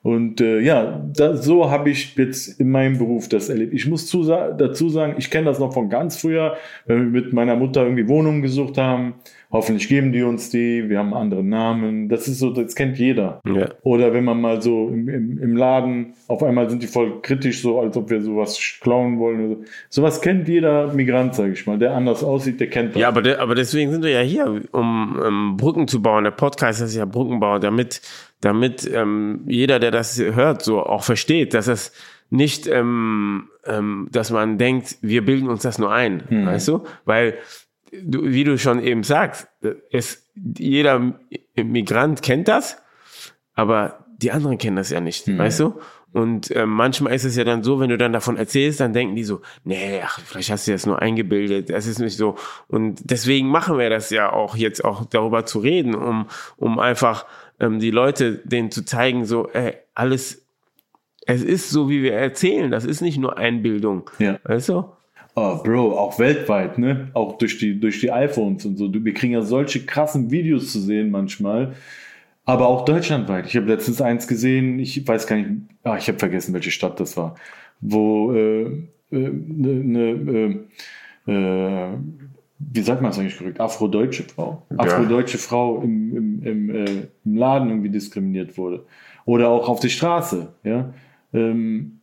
Und äh, ja, das, so habe ich jetzt in meinem Beruf das erlebt. Ich muss zu, dazu sagen, ich kenne das noch von ganz früher, wenn wir mit meiner Mutter irgendwie Wohnungen gesucht haben. Hoffentlich geben die uns die, wir haben andere Namen. Das ist so, das kennt jeder. Ja. Oder wenn man mal so im, im, im Laden, auf einmal sind die voll kritisch, so als ob wir sowas klauen wollen. Oder so. Sowas kennt jeder Migrant, sage ich mal, der anders aussieht, der kennt das. Ja, aber, de, aber deswegen sind wir ja hier, um, um Brücken zu bauen. Der Podcast ist ja Brückenbau, damit damit ähm, jeder, der das hört, so auch versteht, dass es nicht, ähm, ähm, dass man denkt, wir bilden uns das nur ein, mhm. weißt du? Weil, du, wie du schon eben sagst, es, jeder Migrant kennt das, aber die anderen kennen das ja nicht, mhm. weißt du? Und äh, manchmal ist es ja dann so, wenn du dann davon erzählst, dann denken die so, nee, ach, vielleicht hast du das nur eingebildet, das ist nicht so. Und deswegen machen wir das ja auch jetzt auch darüber zu reden, um, um einfach ähm, die Leute denen zu zeigen, so, ey, alles, es ist so, wie wir erzählen, das ist nicht nur Einbildung. Ja. Weißt du? Oh, Bro, auch weltweit, ne? Auch durch die, durch die iPhones und so. Wir kriegen ja solche krassen Videos zu sehen manchmal. Aber auch deutschlandweit. Ich habe letztens eins gesehen, ich weiß gar nicht, ach, ich habe vergessen, welche Stadt das war, wo äh, äh, ne, äh, äh, wie sagt man es eigentlich korrekt, afrodeutsche Frau, ja. afrodeutsche Frau im, im, im, äh, im, Laden irgendwie diskriminiert wurde. Oder auch auf der Straße. Ja, ähm,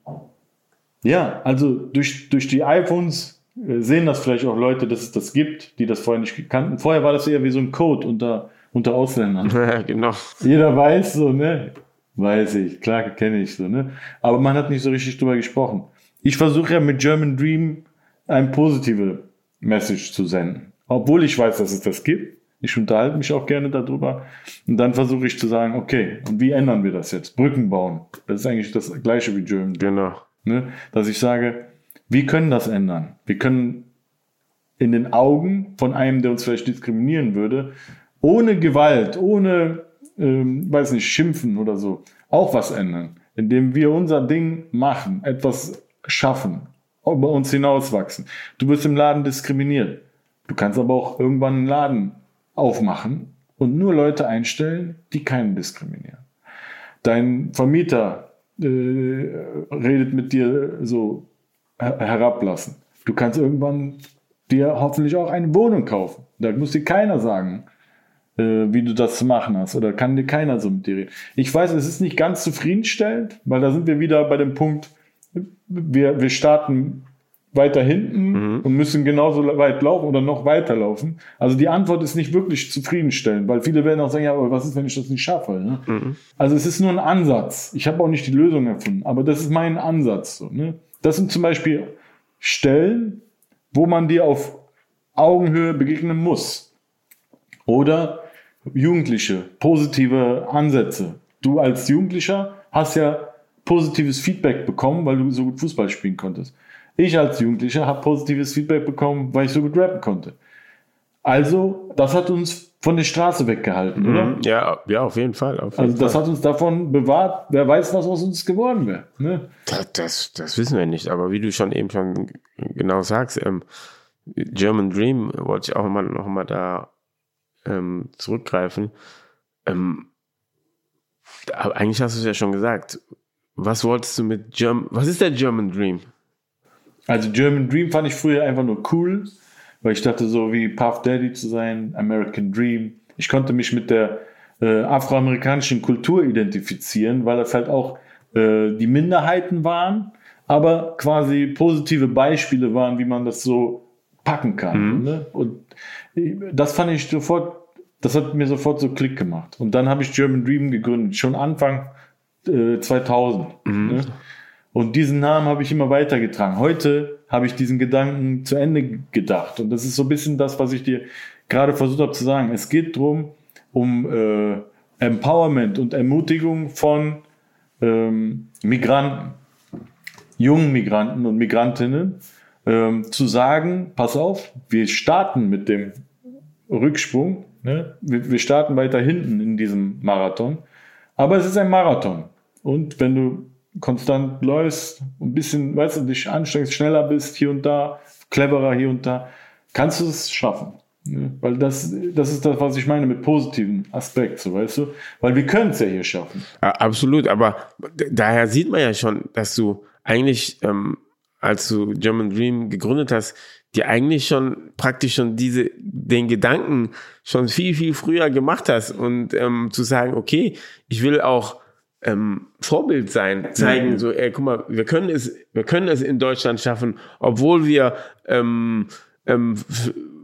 ja also durch, durch die iPhones äh, sehen das vielleicht auch Leute, dass es das gibt, die das vorher nicht kannten. Vorher war das eher wie so ein Code unter, unter Ausländern. Ja, genau. Jeder weiß so, ne? Weiß ich, klar kenne ich so, ne? Aber man hat nicht so richtig drüber gesprochen. Ich versuche ja mit German Dream ein positive Message zu senden. Obwohl ich weiß, dass es das gibt. Ich unterhalte mich auch gerne darüber. Und dann versuche ich zu sagen, okay, und wie ändern wir das jetzt? Brücken bauen. Das ist eigentlich das gleiche wie German. Genau. Ne? Dass ich sage, wie können das ändern? Wir können in den Augen von einem, der uns vielleicht diskriminieren würde, ohne Gewalt, ohne, ähm, weiß nicht, Schimpfen oder so, auch was ändern. Indem wir unser Ding machen, etwas schaffen, über uns hinauswachsen. Du wirst im Laden diskriminiert. Du kannst aber auch irgendwann einen Laden aufmachen und nur Leute einstellen, die keinen diskriminieren. Dein Vermieter äh, redet mit dir so her herablassen. Du kannst irgendwann dir hoffentlich auch eine Wohnung kaufen. Da muss dir keiner sagen, äh, wie du das zu machen hast. Oder kann dir keiner so mit dir reden. Ich weiß, es ist nicht ganz zufriedenstellend, weil da sind wir wieder bei dem Punkt, wir, wir starten weiter hinten mhm. und müssen genauso weit laufen oder noch weiter laufen. Also die Antwort ist nicht wirklich zufriedenstellend, weil viele werden auch sagen, ja, aber was ist, wenn ich das nicht schaffe? Ne? Mhm. Also es ist nur ein Ansatz. Ich habe auch nicht die Lösung erfunden, aber das ist mein Ansatz. So, ne? Das sind zum Beispiel Stellen, wo man dir auf Augenhöhe begegnen muss. Oder Jugendliche, positive Ansätze. Du als Jugendlicher hast ja positives Feedback bekommen, weil du so gut Fußball spielen konntest. Ich als Jugendlicher habe positives Feedback bekommen, weil ich so gut rappen konnte. Also, das hat uns von der Straße weggehalten, mhm. oder? Ja, ja, auf jeden Fall. Auf jeden also, das Fall. hat uns davon bewahrt. Wer weiß, was aus uns geworden wäre. Ne? Das, das, das, wissen wir nicht. Aber wie du schon eben schon genau sagst, ähm, German Dream wollte ich auch mal, noch mal da ähm, zurückgreifen. Ähm, eigentlich hast du es ja schon gesagt. Was wolltest du mit German, was ist der German Dream? Also German Dream fand ich früher einfach nur cool, weil ich dachte so wie Puff Daddy zu sein, American Dream. Ich konnte mich mit der äh, afroamerikanischen Kultur identifizieren, weil das halt auch äh, die Minderheiten waren, aber quasi positive Beispiele waren, wie man das so packen kann. Mhm. Ne? Und das fand ich sofort, das hat mir sofort so Klick gemacht. Und dann habe ich German Dream gegründet. Schon Anfang äh, 2000. Ne? Und diesen Namen habe ich immer weitergetragen. Heute habe ich diesen Gedanken zu Ende gedacht. Und das ist so ein bisschen das, was ich dir gerade versucht habe zu sagen. Es geht darum, um äh, Empowerment und Ermutigung von ähm, Migranten, jungen Migranten und Migrantinnen, ähm, zu sagen, pass auf, wir starten mit dem Rücksprung, ne? wir, wir starten weiter hinten in diesem Marathon, aber es ist ein Marathon. Und wenn du konstant läufst, ein bisschen, weißt du, dich anstrengst, schneller bist hier und da, cleverer hier und da, kannst du es schaffen. Ne? Weil das, das ist das, was ich meine mit positiven Aspekt, so weißt du? Weil wir können es ja hier schaffen. Absolut, aber daher sieht man ja schon, dass du eigentlich, ähm, als du German Dream gegründet hast, dir eigentlich schon praktisch schon diese, den Gedanken schon viel, viel früher gemacht hast und ähm, zu sagen, okay, ich will auch ähm, Vorbild sein, zeigen, mhm. so, ey, guck mal, wir können es, wir können es in Deutschland schaffen, obwohl wir ähm, ähm,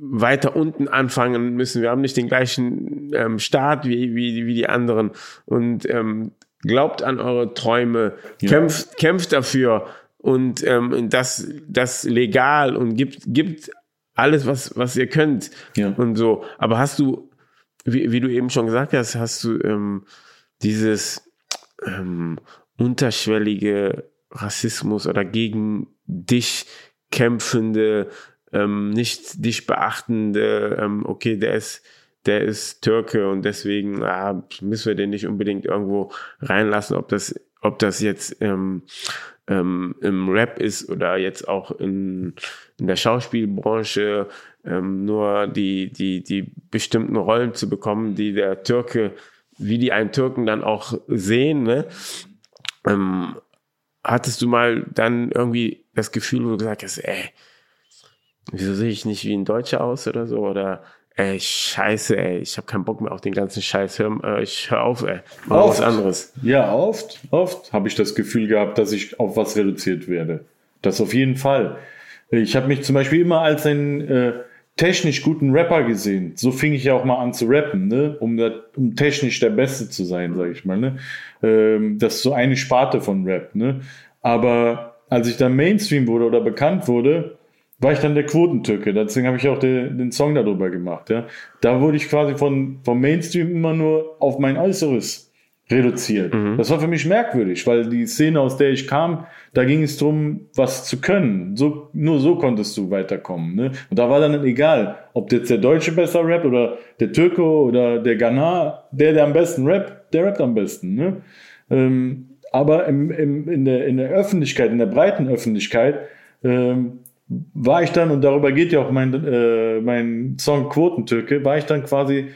weiter unten anfangen müssen. Wir haben nicht den gleichen ähm, Start wie, wie, wie die anderen. Und ähm, glaubt an eure Träume, ja. kämpft, kämpft dafür und ähm, das, das legal und gibt, gibt alles, was, was ihr könnt. Ja. Und so. Aber hast du, wie, wie du eben schon gesagt hast, hast du ähm, dieses ähm, unterschwellige Rassismus oder gegen dich kämpfende ähm, nicht dich beachtende, ähm, okay, der ist, der ist Türke und deswegen ah, müssen wir den nicht unbedingt irgendwo reinlassen, ob das, ob das jetzt ähm, ähm, im Rap ist oder jetzt auch in, in der Schauspielbranche, ähm, nur die, die, die bestimmten Rollen zu bekommen, die der Türke, wie die einen Türken dann auch sehen, ne? Ähm, hattest du mal dann irgendwie das Gefühl, wo du gesagt hast, ey, wieso sehe ich nicht wie ein Deutscher aus oder so? Oder ey, scheiße, ey, ich habe keinen Bock mehr auf den ganzen Scheiß. Hör, äh, ich hör auf, ey. Mach oft, was anderes. Ja, oft, oft habe ich das Gefühl gehabt, dass ich auf was reduziert werde. Das auf jeden Fall. Ich habe mich zum Beispiel immer als einen äh, technisch guten Rapper gesehen. So fing ich ja auch mal an zu rappen, ne? um, da, um technisch der Beste zu sein, sage ich mal. Ne? Ähm, das ist so eine Sparte von Rap. Ne? Aber als ich dann Mainstream wurde oder bekannt wurde, war ich dann der Quotentücke. Deswegen habe ich auch den, den Song darüber gemacht. Ja. Da wurde ich quasi von, vom Mainstream immer nur auf mein Äußeres reduziert. Mhm. Das war für mich merkwürdig, weil die Szene, aus der ich kam, da ging es darum, was zu können. So, nur so konntest du weiterkommen. Ne? Und da war dann egal, ob jetzt der Deutsche besser rappt oder der Türke oder der Ghana, der, der am besten rappt, der rappt am besten. Ne? Ähm, aber im, im, in, der, in der Öffentlichkeit, in der breiten Öffentlichkeit, ähm, war ich dann, und darüber geht ja auch mein, äh, mein Song Quotentürke, war ich dann quasi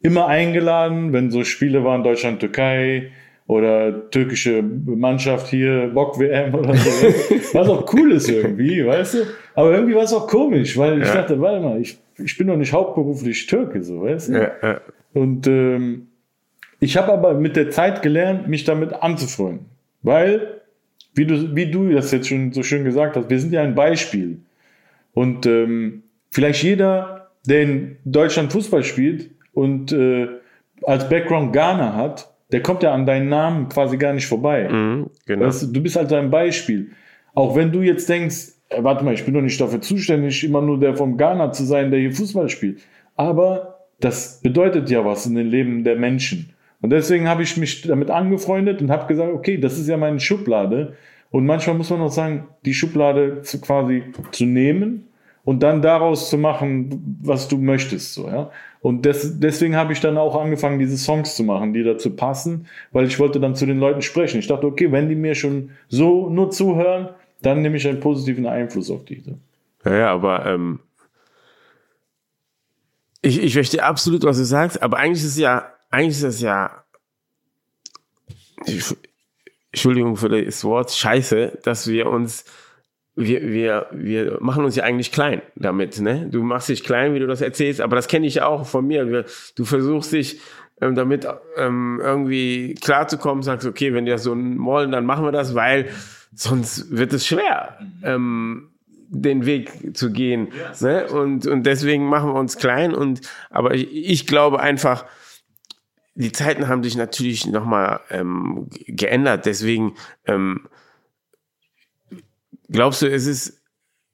immer eingeladen, wenn so Spiele waren, Deutschland, Türkei oder türkische Mannschaft hier, Bock-WM oder so. Was auch cool ist irgendwie, weißt du? Aber irgendwie war es auch komisch, weil ich ja. dachte, warte mal, ich, ich bin doch nicht hauptberuflich Türke, so, weißt du? Ja, ja. Und ähm, ich habe aber mit der Zeit gelernt, mich damit anzufreunden. Weil wie du, wie du das jetzt schon so schön gesagt hast, wir sind ja ein Beispiel. Und ähm, vielleicht jeder, der in Deutschland Fußball spielt und äh, als Background Ghana hat, der kommt ja an deinen Namen quasi gar nicht vorbei. Mhm, genau. weißt du, du bist halt ein Beispiel. Auch wenn du jetzt denkst, äh, warte mal, ich bin doch nicht dafür zuständig, immer nur der vom Ghana zu sein, der hier Fußball spielt. Aber das bedeutet ja was in den Leben der Menschen. Und deswegen habe ich mich damit angefreundet und habe gesagt, okay, das ist ja meine Schublade. Und manchmal muss man auch sagen, die Schublade zu, quasi zu nehmen und dann daraus zu machen, was du möchtest. So, ja? Und des, deswegen habe ich dann auch angefangen, diese Songs zu machen, die dazu passen, weil ich wollte dann zu den Leuten sprechen. Ich dachte, okay, wenn die mir schon so nur zuhören, dann nehme ich einen positiven Einfluss auf die. Ja, ja aber ähm, ich, ich verstehe absolut, was du sagst, aber eigentlich ist es ja eigentlich ist das ja, Entschuldigung für das Wort, scheiße, dass wir uns, wir, wir, wir machen uns ja eigentlich klein damit, ne? Du machst dich klein, wie du das erzählst, aber das kenne ich auch von mir. Du versuchst dich ähm, damit ähm, irgendwie klarzukommen, sagst, okay, wenn die das so wollen, dann machen wir das, weil sonst wird es schwer. Ähm, den Weg zu gehen. ne? und, und deswegen machen wir uns klein. Und aber ich, ich glaube einfach, die Zeiten haben sich natürlich nochmal ähm, geändert. Deswegen ähm, glaubst du, ist es,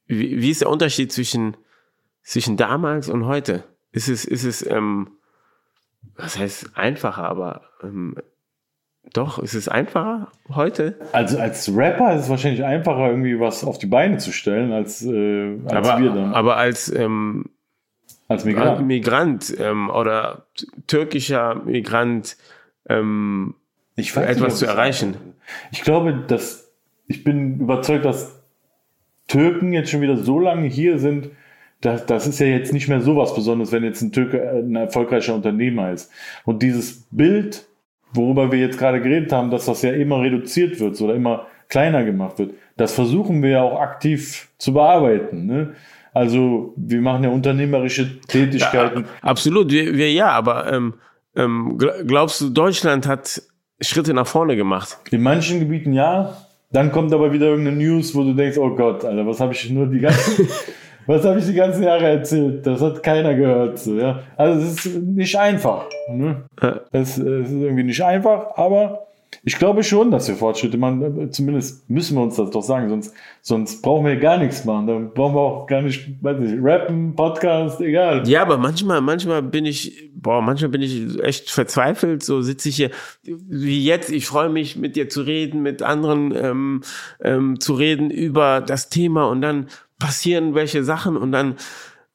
wie, wie ist der Unterschied zwischen, zwischen damals und heute? Ist es, ist es, ähm, was heißt einfacher, aber ähm, doch, ist es einfacher heute? Also als Rapper ist es wahrscheinlich einfacher, irgendwie was auf die Beine zu stellen, als, äh, als aber, wir dann. aber als ähm, als Migrant. Migrant ähm, oder türkischer Migrant ähm, Ich etwas ob zu erreichen. Ich glaube, dass ich bin überzeugt, dass Türken jetzt schon wieder so lange hier sind, dass das ist ja jetzt nicht mehr so was Besonderes, wenn jetzt ein Türke äh, ein erfolgreicher Unternehmer ist. Und dieses Bild, worüber wir jetzt gerade geredet haben, dass das ja immer reduziert wird oder immer kleiner gemacht wird, das versuchen wir ja auch aktiv zu bearbeiten. Ne? Also wir machen ja unternehmerische Tätigkeiten. Absolut, wir, wir ja, aber ähm, ähm, gl- glaubst du, Deutschland hat Schritte nach vorne gemacht? In manchen Gebieten ja. Dann kommt aber wieder irgendeine News, wo du denkst, oh Gott, Alter, was habe ich nur die ganzen, was habe ich die ganzen Jahre erzählt? Das hat keiner gehört. So, ja. Also es ist nicht einfach. Ne? Es, es ist irgendwie nicht einfach, aber ich glaube schon, dass wir Fortschritte machen. Zumindest müssen wir uns das doch sagen, sonst, sonst brauchen wir gar nichts machen. Dann brauchen wir auch gar nicht, weiß nicht, rappen, Podcast, egal. Ja, aber manchmal, manchmal bin ich, boah, manchmal bin ich echt verzweifelt. So sitze ich hier wie jetzt. Ich freue mich, mit dir zu reden, mit anderen ähm, ähm, zu reden über das Thema und dann passieren welche Sachen und dann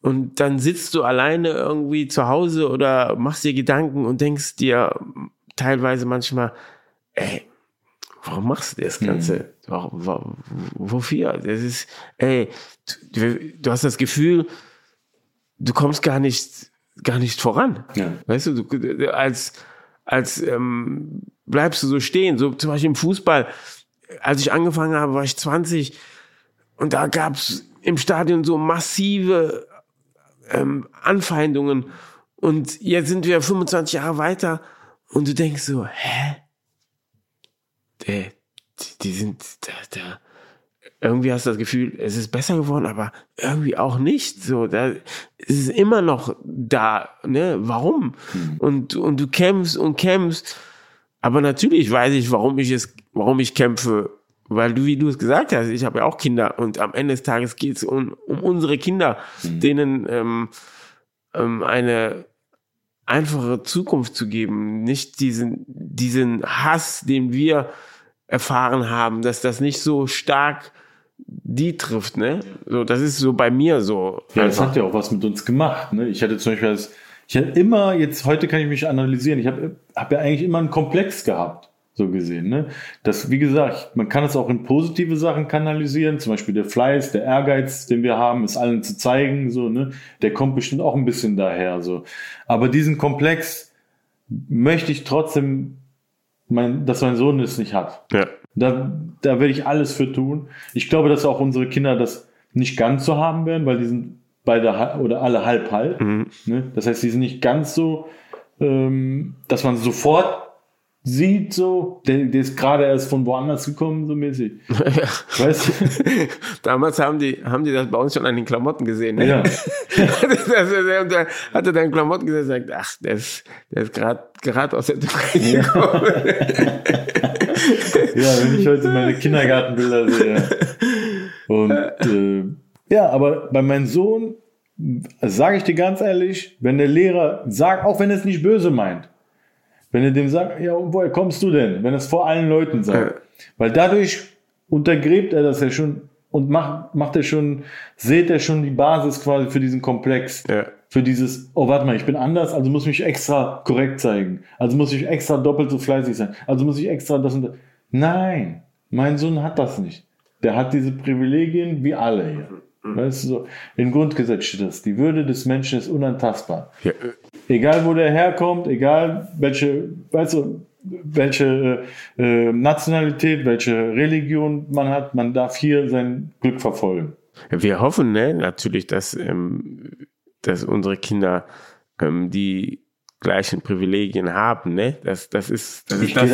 und dann sitzt du alleine irgendwie zu Hause oder machst dir Gedanken und denkst dir teilweise manchmal, ey, warum machst du das Ganze? Warum, warum, wofür? Das ist, ey, du, du hast das Gefühl, du kommst gar nicht, gar nicht voran. Ja. Weißt du, du als, als ähm, bleibst du so stehen. So zum Beispiel im Fußball, als ich angefangen habe, war ich 20 und da gab's im Stadion so massive ähm, Anfeindungen. Und jetzt sind wir 25 Jahre weiter und du denkst so, hä? Die, die, die sind da, da. Irgendwie hast du das Gefühl, es ist besser geworden, aber irgendwie auch nicht. So, da es ist immer noch da. Ne? Warum? Und und du kämpfst und kämpfst. Aber natürlich weiß ich, warum ich es, warum ich kämpfe. Weil du, wie du es gesagt hast, ich habe ja auch Kinder und am Ende des Tages geht es um, um unsere Kinder, denen ähm, ähm, eine einfache Zukunft zu geben, nicht diesen, diesen Hass, den wir erfahren haben, dass das nicht so stark die trifft, ne? So, das ist so bei mir so. Ja, das einfach. hat ja auch was mit uns gemacht. Ne? Ich hatte zum Beispiel, das, ich hatte immer, jetzt heute kann ich mich analysieren, ich habe hab ja eigentlich immer einen Komplex gehabt, so gesehen. Ne? Das, wie gesagt, man kann es auch in positive Sachen kanalisieren, zum Beispiel der Fleiß, der Ehrgeiz, den wir haben, es allen zu zeigen, so, ne? der kommt bestimmt auch ein bisschen daher. So. Aber diesen Komplex möchte ich trotzdem, mein, dass mein Sohn es nicht hat. ja. Da, da werde ich alles für tun. Ich glaube, dass auch unsere Kinder das nicht ganz so haben werden, weil die sind beide oder alle halb halb. Ne? Das heißt, die sind nicht ganz so, ähm, dass man sofort sieht, so, der, der ist gerade erst von woanders gekommen, so mäßig. Weißt du? Damals haben die, haben die das bei uns schon an den Klamotten gesehen. Ne? Ja. der, hatte dann Klamotten gesehen und sagt, ach, der ist, der ist gerade aus der Türkei gekommen. ja, wenn ich heute meine Kindergartenbilder sehe. Und äh, ja, aber bei meinem Sohn sage ich dir ganz ehrlich, wenn der Lehrer sagt, auch wenn er es nicht böse meint, wenn er dem sagt, ja, woher kommst du denn? Wenn er es vor allen Leuten sagt. Ja. Weil dadurch untergräbt er das ja schon und macht, macht er schon, seht er schon die Basis quasi für diesen Komplex. Ja. Für dieses, oh, warte mal, ich bin anders, also muss ich mich extra korrekt zeigen. Also muss ich extra doppelt so fleißig sein. Also muss ich extra das und das. Nein, mein Sohn hat das nicht. Der hat diese Privilegien wie alle hier. Weißt du, so, im Grundgesetz steht das. Die Würde des Menschen ist unantastbar. Ja, Egal wo der herkommt, egal welche, weißt du, welche äh, äh, Nationalität, welche Religion man hat, man darf hier sein Glück verfolgen. Wir hoffen ne, natürlich, dass, ähm, dass unsere Kinder ähm, die gleichen Privilegien haben. Ne? Das, das ist, das ist das.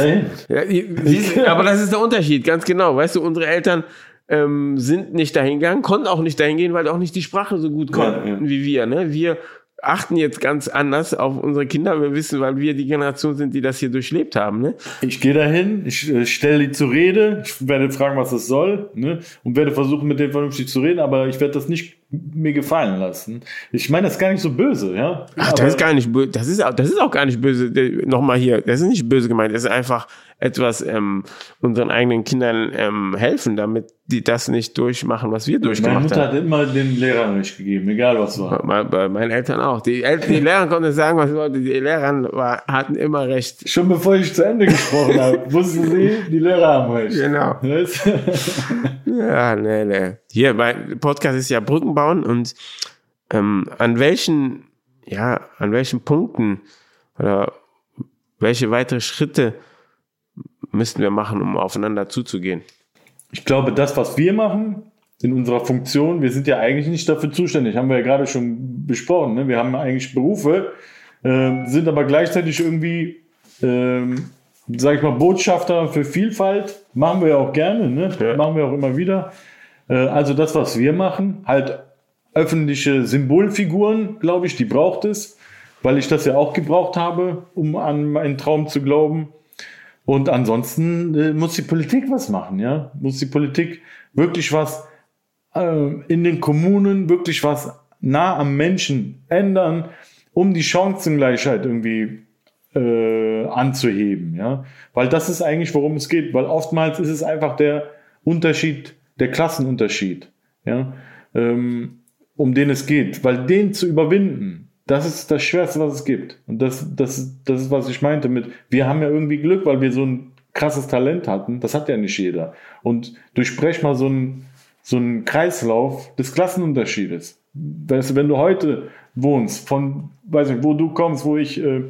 Ja, siehst aber das ist der Unterschied, ganz genau. Weißt du, unsere Eltern ähm, sind nicht dahin gegangen, konnten auch nicht dahin gehen, weil auch nicht die Sprache so gut konnten Ja, ja. wie wir. Ne? Wir achten jetzt ganz anders auf unsere Kinder. Wir wissen, weil wir die Generation sind, die das hier durchlebt haben. Ne? Ich gehe dahin, ich äh, stelle die zur Rede, ich werde fragen, was das soll, ne? und werde versuchen, mit denen vernünftig zu reden, aber ich werde das nicht mir gefallen lassen. Ich meine, das ist gar nicht so böse, ja. Ach, aber das ist gar nicht böse. Das ist, auch- das ist auch gar nicht böse. Nochmal hier, das ist nicht böse gemeint. Das ist einfach etwas ähm, unseren eigenen Kindern ähm, helfen, damit die das nicht durchmachen, was wir meine durchgemacht Mutter haben. hat immer den Lehrern recht gegeben, egal was war. Bei, bei meinen Eltern auch. Die, El die Lehrer konnten sagen, was sie wollten. Die Lehrer war, hatten immer recht. Schon bevor ich zu Ende gesprochen habe, wussten sie, die Lehrer haben recht. Genau. Ja, nee, nee. Hier, mein Podcast ist ja Brücken bauen und ähm, an welchen, ja, an welchen Punkten oder welche weitere Schritte müssten wir machen, um aufeinander zuzugehen? Ich glaube, das, was wir machen in unserer Funktion, wir sind ja eigentlich nicht dafür zuständig, haben wir ja gerade schon besprochen. Ne? Wir haben eigentlich Berufe, äh, sind aber gleichzeitig irgendwie, ähm, sag ich mal, Botschafter für Vielfalt. Machen wir ja auch gerne, ne? Ja. machen wir auch immer wieder. Äh, also das, was wir machen, halt öffentliche Symbolfiguren, glaube ich, die braucht es, weil ich das ja auch gebraucht habe, um an meinen Traum zu glauben. Und ansonsten äh, muss die Politik was machen, ja. Muss die Politik wirklich was äh, in den Kommunen, wirklich was nah am Menschen ändern, um die Chancengleichheit irgendwie äh, anzuheben, ja. Weil das ist eigentlich, worum es geht. Weil oftmals ist es einfach der Unterschied, der Klassenunterschied, ja, ähm, um den es geht. Weil den zu überwinden, das ist das Schwerste, was es gibt. Und das, das, das ist, was ich meinte mit, wir haben ja irgendwie Glück, weil wir so ein krasses Talent hatten. Das hat ja nicht jeder. Und durchbrech mal so einen, so einen Kreislauf des Klassenunterschiedes. Weißt du, wenn du heute wohnst, von, weiß nicht, wo du kommst, wo ich äh,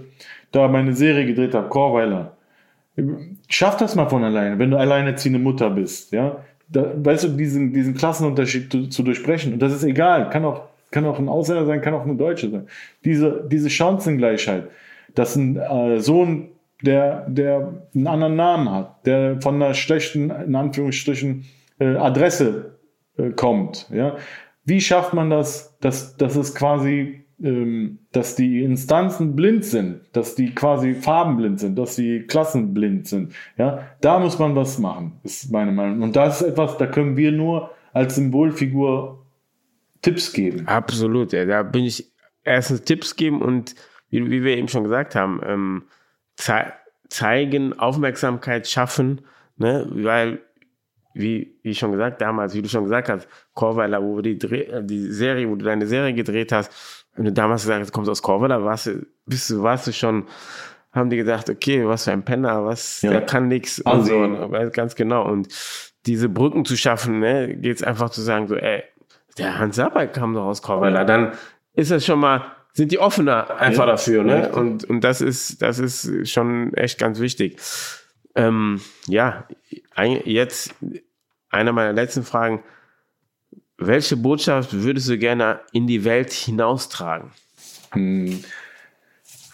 da meine Serie gedreht habe, Chorweiler, schaff das mal von alleine, wenn du alleinerziehende Mutter bist, ja. Da, weißt du, diesen, diesen Klassenunterschied zu, zu durchbrechen. Und das ist egal. Kann auch, kann auch ein Ausländer sein, kann auch eine Deutsche sein. Diese, diese Chancengleichheit, dass ein äh, Sohn, der, der einen anderen Namen hat, der von einer schlechten, in Anführungsstrichen, äh, Adresse äh, kommt, ja. Wie schafft man das, dass, dass es quasi dass die Instanzen blind sind, dass die quasi farbenblind sind, dass die Klassen blind sind. Ja, da muss man was machen, ist meine Meinung. Und das ist etwas, da können wir nur als Symbolfigur Tipps geben. Absolut, ja. Da bin ich erstens Tipps geben und wie, wie wir eben schon gesagt haben, ähm, zei zeigen, Aufmerksamkeit schaffen, ne, weil wie, wie schon gesagt, damals, wie du schon gesagt hast, Chorweiler, wo die, die Serie, wo du deine Serie gedreht hast, wenn du damals gesagt hast, du kommst aus Chorweiler, warst du, bist du, warst du schon, haben die gedacht, okay, was für ein Penner, was, Ja. der kann nix und so, aber ganz genau. Und diese Brücken zu schaffen, ne, geht's einfach zu sagen, so, ey, der Hans Sapai kam doch aus Chorweiler, dann ist das schon mal, sind die offener einfach Ja, dafür, ne? richtig. Und, und das ist, das ist schon echt ganz wichtig. Ähm, ja, ein, jetzt eine meiner letzten Fragen. Welche Botschaft würdest du gerne in die Welt hinaustragen? Hm.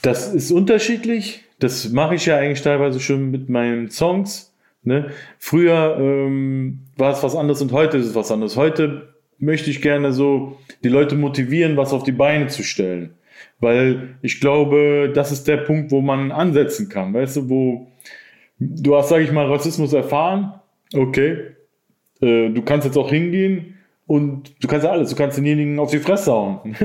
Das ist unterschiedlich. Das mache ich ja eigentlich teilweise schon mit meinen Songs. Ne? Früher ähm, war es was anderes und heute ist es was anderes. Heute möchte ich gerne so die Leute motivieren, was auf die Beine zu stellen. Weil ich glaube, das ist der Punkt, wo man ansetzen kann. Weißt du, wo du hast, sage ich mal, Rassismus erfahren. Okay. Äh, du kannst jetzt auch hingehen und du kannst ja alles. Du kannst denjenigen auf die Fresse hauen.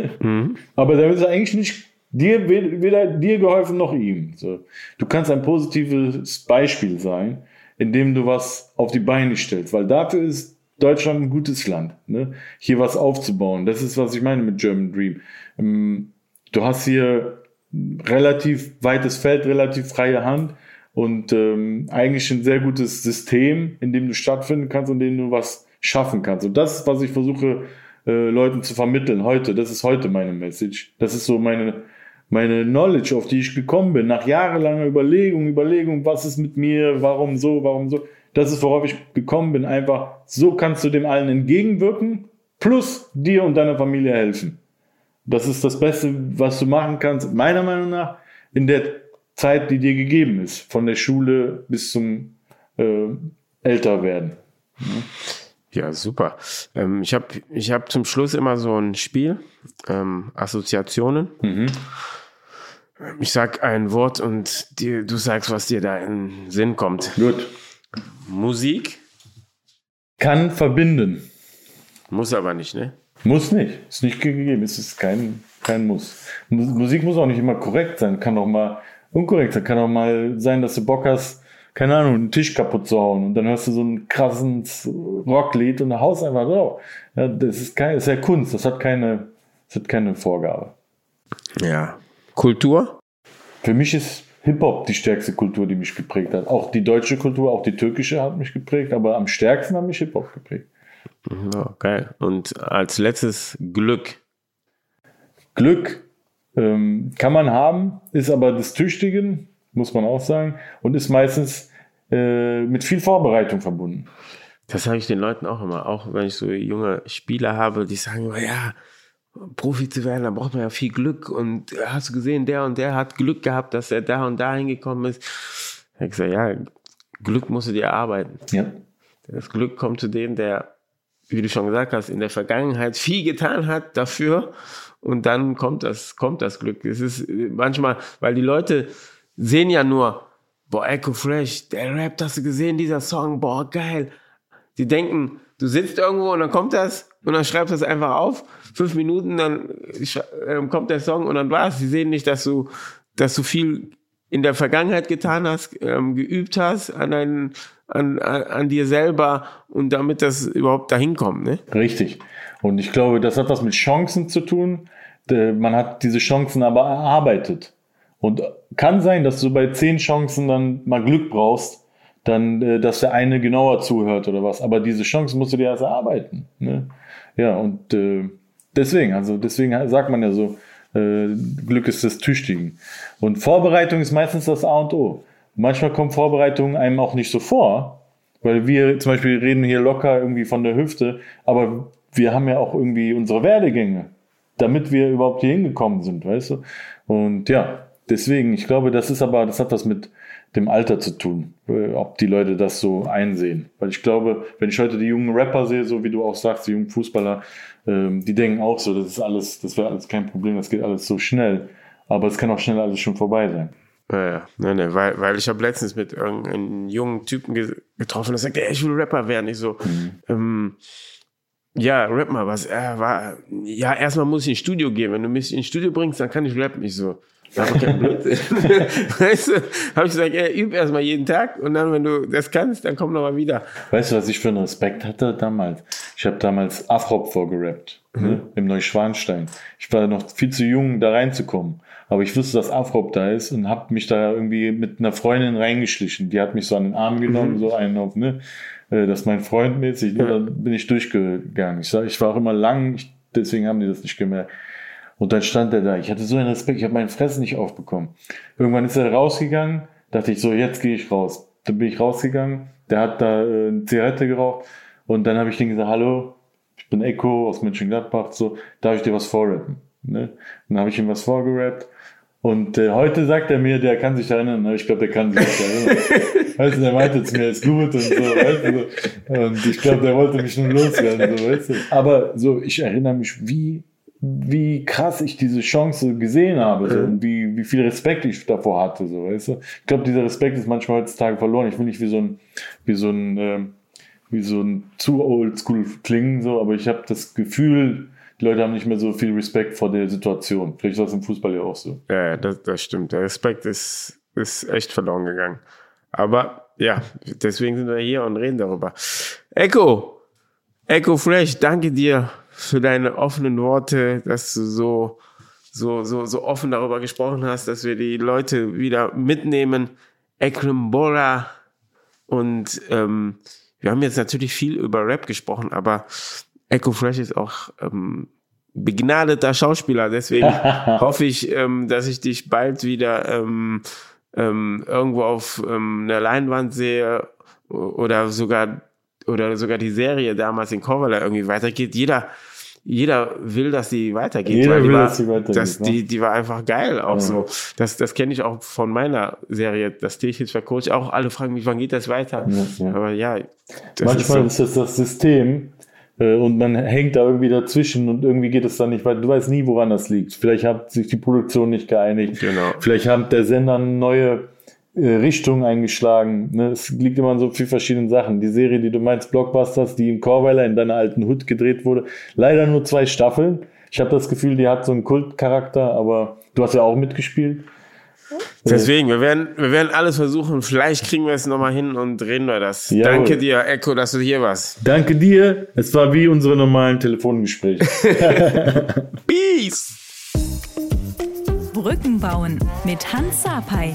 Aber damit ist eigentlich nicht dir weder dir geholfen noch ihm. So. Du kannst ein positives Beispiel sein, indem du was auf die Beine stellst, weil dafür ist Deutschland ein gutes Land, ne? hier was aufzubauen. Das ist, was ich meine mit German Dream. Ähm, Du hast hier relativ weites Feld, relativ freie Hand und ähm, eigentlich ein sehr gutes System, in dem du stattfinden kannst und in dem du was schaffen kannst. Und das was ich versuche, äh, Leuten zu vermitteln heute. Das ist heute meine Message. Das ist so meine, meine Knowledge, auf die ich gekommen bin, nach jahrelanger Überlegung, Überlegung, was ist mit mir, warum so, warum so. Das ist, worauf ich gekommen bin. Einfach, so kannst du dem allen entgegenwirken, plus dir und deiner Familie helfen. Das ist das Beste, was du machen kannst, meiner Meinung nach, in der Zeit, die dir gegeben ist, von der Schule bis zum äh, Älterwerden. Ja, super. Ähm, ich habe ich hab zum Schluss immer so ein Spiel, ähm, Assoziationen. Mhm. Ich sag ein Wort und dir, du sagst, was dir da in den Sinn kommt. Gut. Musik Kann verbinden. muss aber nicht, ne? Muss nicht. Ist nicht gegeben. Es ist kein, kein Muss. Mu- Musik muss auch nicht immer korrekt sein. Kann auch mal unkorrekt sein. Kann auch mal sein, dass du Bock hast, keine Ahnung, einen Tisch kaputt zu hauen. Und dann hörst du so ein krasses Rocklied und haust einfach drauf. Ja, das ist kein, das ist ja Kunst. Das hat keine, das hat keine Vorgabe. Ja. Kultur? Für mich ist Hip-Hop die stärkste Kultur, die mich geprägt hat. Auch die deutsche Kultur, auch die türkische hat mich geprägt, aber am stärksten hat mich Hip-Hop geprägt. Ja, geil. Und als letztes Glück. Glück ähm, kann man haben, ist aber des Tüchtigen, muss man auch sagen, und ist meistens äh, mit viel Vorbereitung verbunden. Das sage ich den Leuten auch immer. Auch wenn ich so junge Spieler habe, die sagen immer, ja, Profi zu werden, da braucht man ja viel Glück. Und äh, hast du gesehen, der und der hat Glück gehabt, dass er da und da hingekommen ist. Ich habe gesagt, ja, Glück musst du dir erarbeiten. Ja. Das Glück kommt zu dem, der, wie du schon gesagt hast, in der Vergangenheit viel getan hat dafür. Und dann kommt das, kommt das Glück. Es ist äh, manchmal, weil die Leute sehen ja nur, boah, Echo Fresh, der rappt, hast du gesehen, dieser Song, boah, geil. Die denken, du sitzt irgendwo und dann kommt das und dann schreibst du es einfach auf. Fünf Minuten, dann kommt der Song und dann war's. Sie sehen nicht, dass du, dass du viel in der Vergangenheit getan hast, ähm, geübt hast an, deinen, an, an, an dir selber und damit das überhaupt dahin kommt. Ne? Richtig. Und ich glaube, das hat was mit Chancen zu tun. Äh, Man hat diese Chancen aber erarbeitet. Und kann sein, dass du bei zehn Chancen dann mal Glück brauchst, dann, äh, dass der eine genauer zuhört oder was. Aber diese Chancen musst du dir erst erarbeiten. Ne? Ja, und äh, deswegen, also deswegen sagt man ja so, äh, Glück ist des Tüchtigen. Und Vorbereitung ist meistens das A und O. Manchmal kommt Vorbereitung einem auch nicht so vor, weil wir zum Beispiel reden hier locker irgendwie von der Hüfte, aber wir haben ja auch irgendwie unsere Werdegänge, damit wir überhaupt hier hingekommen sind, weißt du? Und ja, deswegen, ich glaube, das ist aber, das hat was mit dem Alter zu tun, äh, ob die Leute das so einsehen. Weil ich glaube, wenn ich heute die jungen Rapper sehe, so wie du auch sagst, die jungen Fußballer, ähm, die denken auch so, das ist alles, das wäre alles kein Problem, das geht alles so schnell. Aber es kann auch schnell alles schon vorbei sein. Ja, ja. Nee, nee, weil, weil ich habe letztens mit irgendeinem jungen Typen ge getroffen, der sagt, ey, ich will Rapper werden. Ich so, ähm, ja, rap mal was. Er war, ja, erstmal muss ich ins Studio gehen. Wenn du mich ins Studio bringst, dann kann ich rappen. Ich so, ja, okay, Blödsinn. weißt du, habe ich gesagt, ey, üb erstmal jeden Tag und dann, wenn du das kannst, dann komm noch mal wieder. Weißt du, was ich für einen Respekt hatte damals? Ich habe damals Afrop vorgerappt, ne? im Neuschwanstein. Ich war noch viel zu jung, da reinzukommen. Aber ich wusste, dass Afrop da ist und habe mich da irgendwie mit einer Freundin reingeschlichen. Die hat mich so an den Arm genommen, so einen auf, ne? Äh, Das ist mein Freund mäßig. Ne? Dann bin ich durchgegangen. Ich, sag, ich war auch immer lang, ich, deswegen haben die das nicht gemerkt. Und dann stand er da. Ich hatte so einen Respekt, ich habe meinen Fressen nicht aufbekommen. Irgendwann ist er rausgegangen, dachte ich so, jetzt gehe ich raus. Dann bin ich rausgegangen, der hat da äh, eine Zigarette geraucht und dann habe ich ihm gesagt, hallo, ich bin Echo aus Mönchengladbach, so, darf ich dir was vorrappen? Ne? Dann habe ich ihm was vorgerappt und äh, heute sagt er mir, der kann sich erinnern, aber ich glaube, der kann sich nicht erinnern. weißt du, der meinte zu mir, ist gut und so, weißt du. Und ich glaube, der wollte mich nur loswerden, so, weißt du. Aber so, ich erinnere mich, wie wie krass ich diese Chance gesehen habe so, und wie, wie viel Respekt ich davor hatte. So, weißt du? Ich glaube, dieser Respekt ist manchmal heutzutage verloren. Ich will nicht wie so ein, wie so ein, ähm, wie so ein zu oldschool klingen, so, aber ich habe das Gefühl, die Leute haben nicht mehr so viel Respekt vor der Situation. Vielleicht ist das im Fußball ja auch so. Ja, ja, das, das stimmt. Der Respekt ist, ist echt verloren gegangen. Aber ja, deswegen sind wir hier und reden darüber. Echo, Echo Fresh, danke dir für deine offenen Worte, dass du so, so, so, so offen darüber gesprochen hast, dass wir die Leute wieder mitnehmen. Ekrem Bora und ähm, wir haben jetzt natürlich viel über Rap gesprochen, aber Echo Fresh ist auch ähm, begnadeter Schauspieler. Deswegen hoffe ich, ähm, dass ich dich bald wieder ähm, ähm, irgendwo auf ähm, einer Leinwand sehe oder sogar oder sogar die Serie damals in Kovala irgendwie weitergeht. Jeder jeder will, dass die weitergeht. Jeder will, war, dass die weitergeht, Das, ne? die, die war einfach geil auch so. Das, das kenne ich auch von meiner Serie, das T-Shirts für Coach. Auch alle fragen mich, wann geht das weiter? Ja, ja. Aber ja, das Manchmal ist so. ist das das System äh, und man hängt da irgendwie dazwischen und irgendwie geht es dann nicht weiter. Du weißt nie, woran das liegt. Vielleicht hat sich die Produktion nicht geeinigt. Genau. Vielleicht hat der Sender eine neue äh, Richtung eingeschlagen. Ne? Es liegt immer an so vielen verschiedenen Sachen. Die Serie, die du meinst, Blockbusters, die in Corweiler in deiner alten Hut gedreht wurde, leider nur zwei Staffeln. Ich habe das Gefühl, die hat so einen Kultcharakter, aber du hast ja auch mitgespielt. Deswegen, wir werden, wir werden alles versuchen. Vielleicht kriegen wir es nochmal hin und drehen wir das. Jawohl. Danke dir, Echo, dass du hier warst. Danke dir. Es war wie unsere normalen Telefongespräche. Peace! Brücken bauen mit Hans Sapai.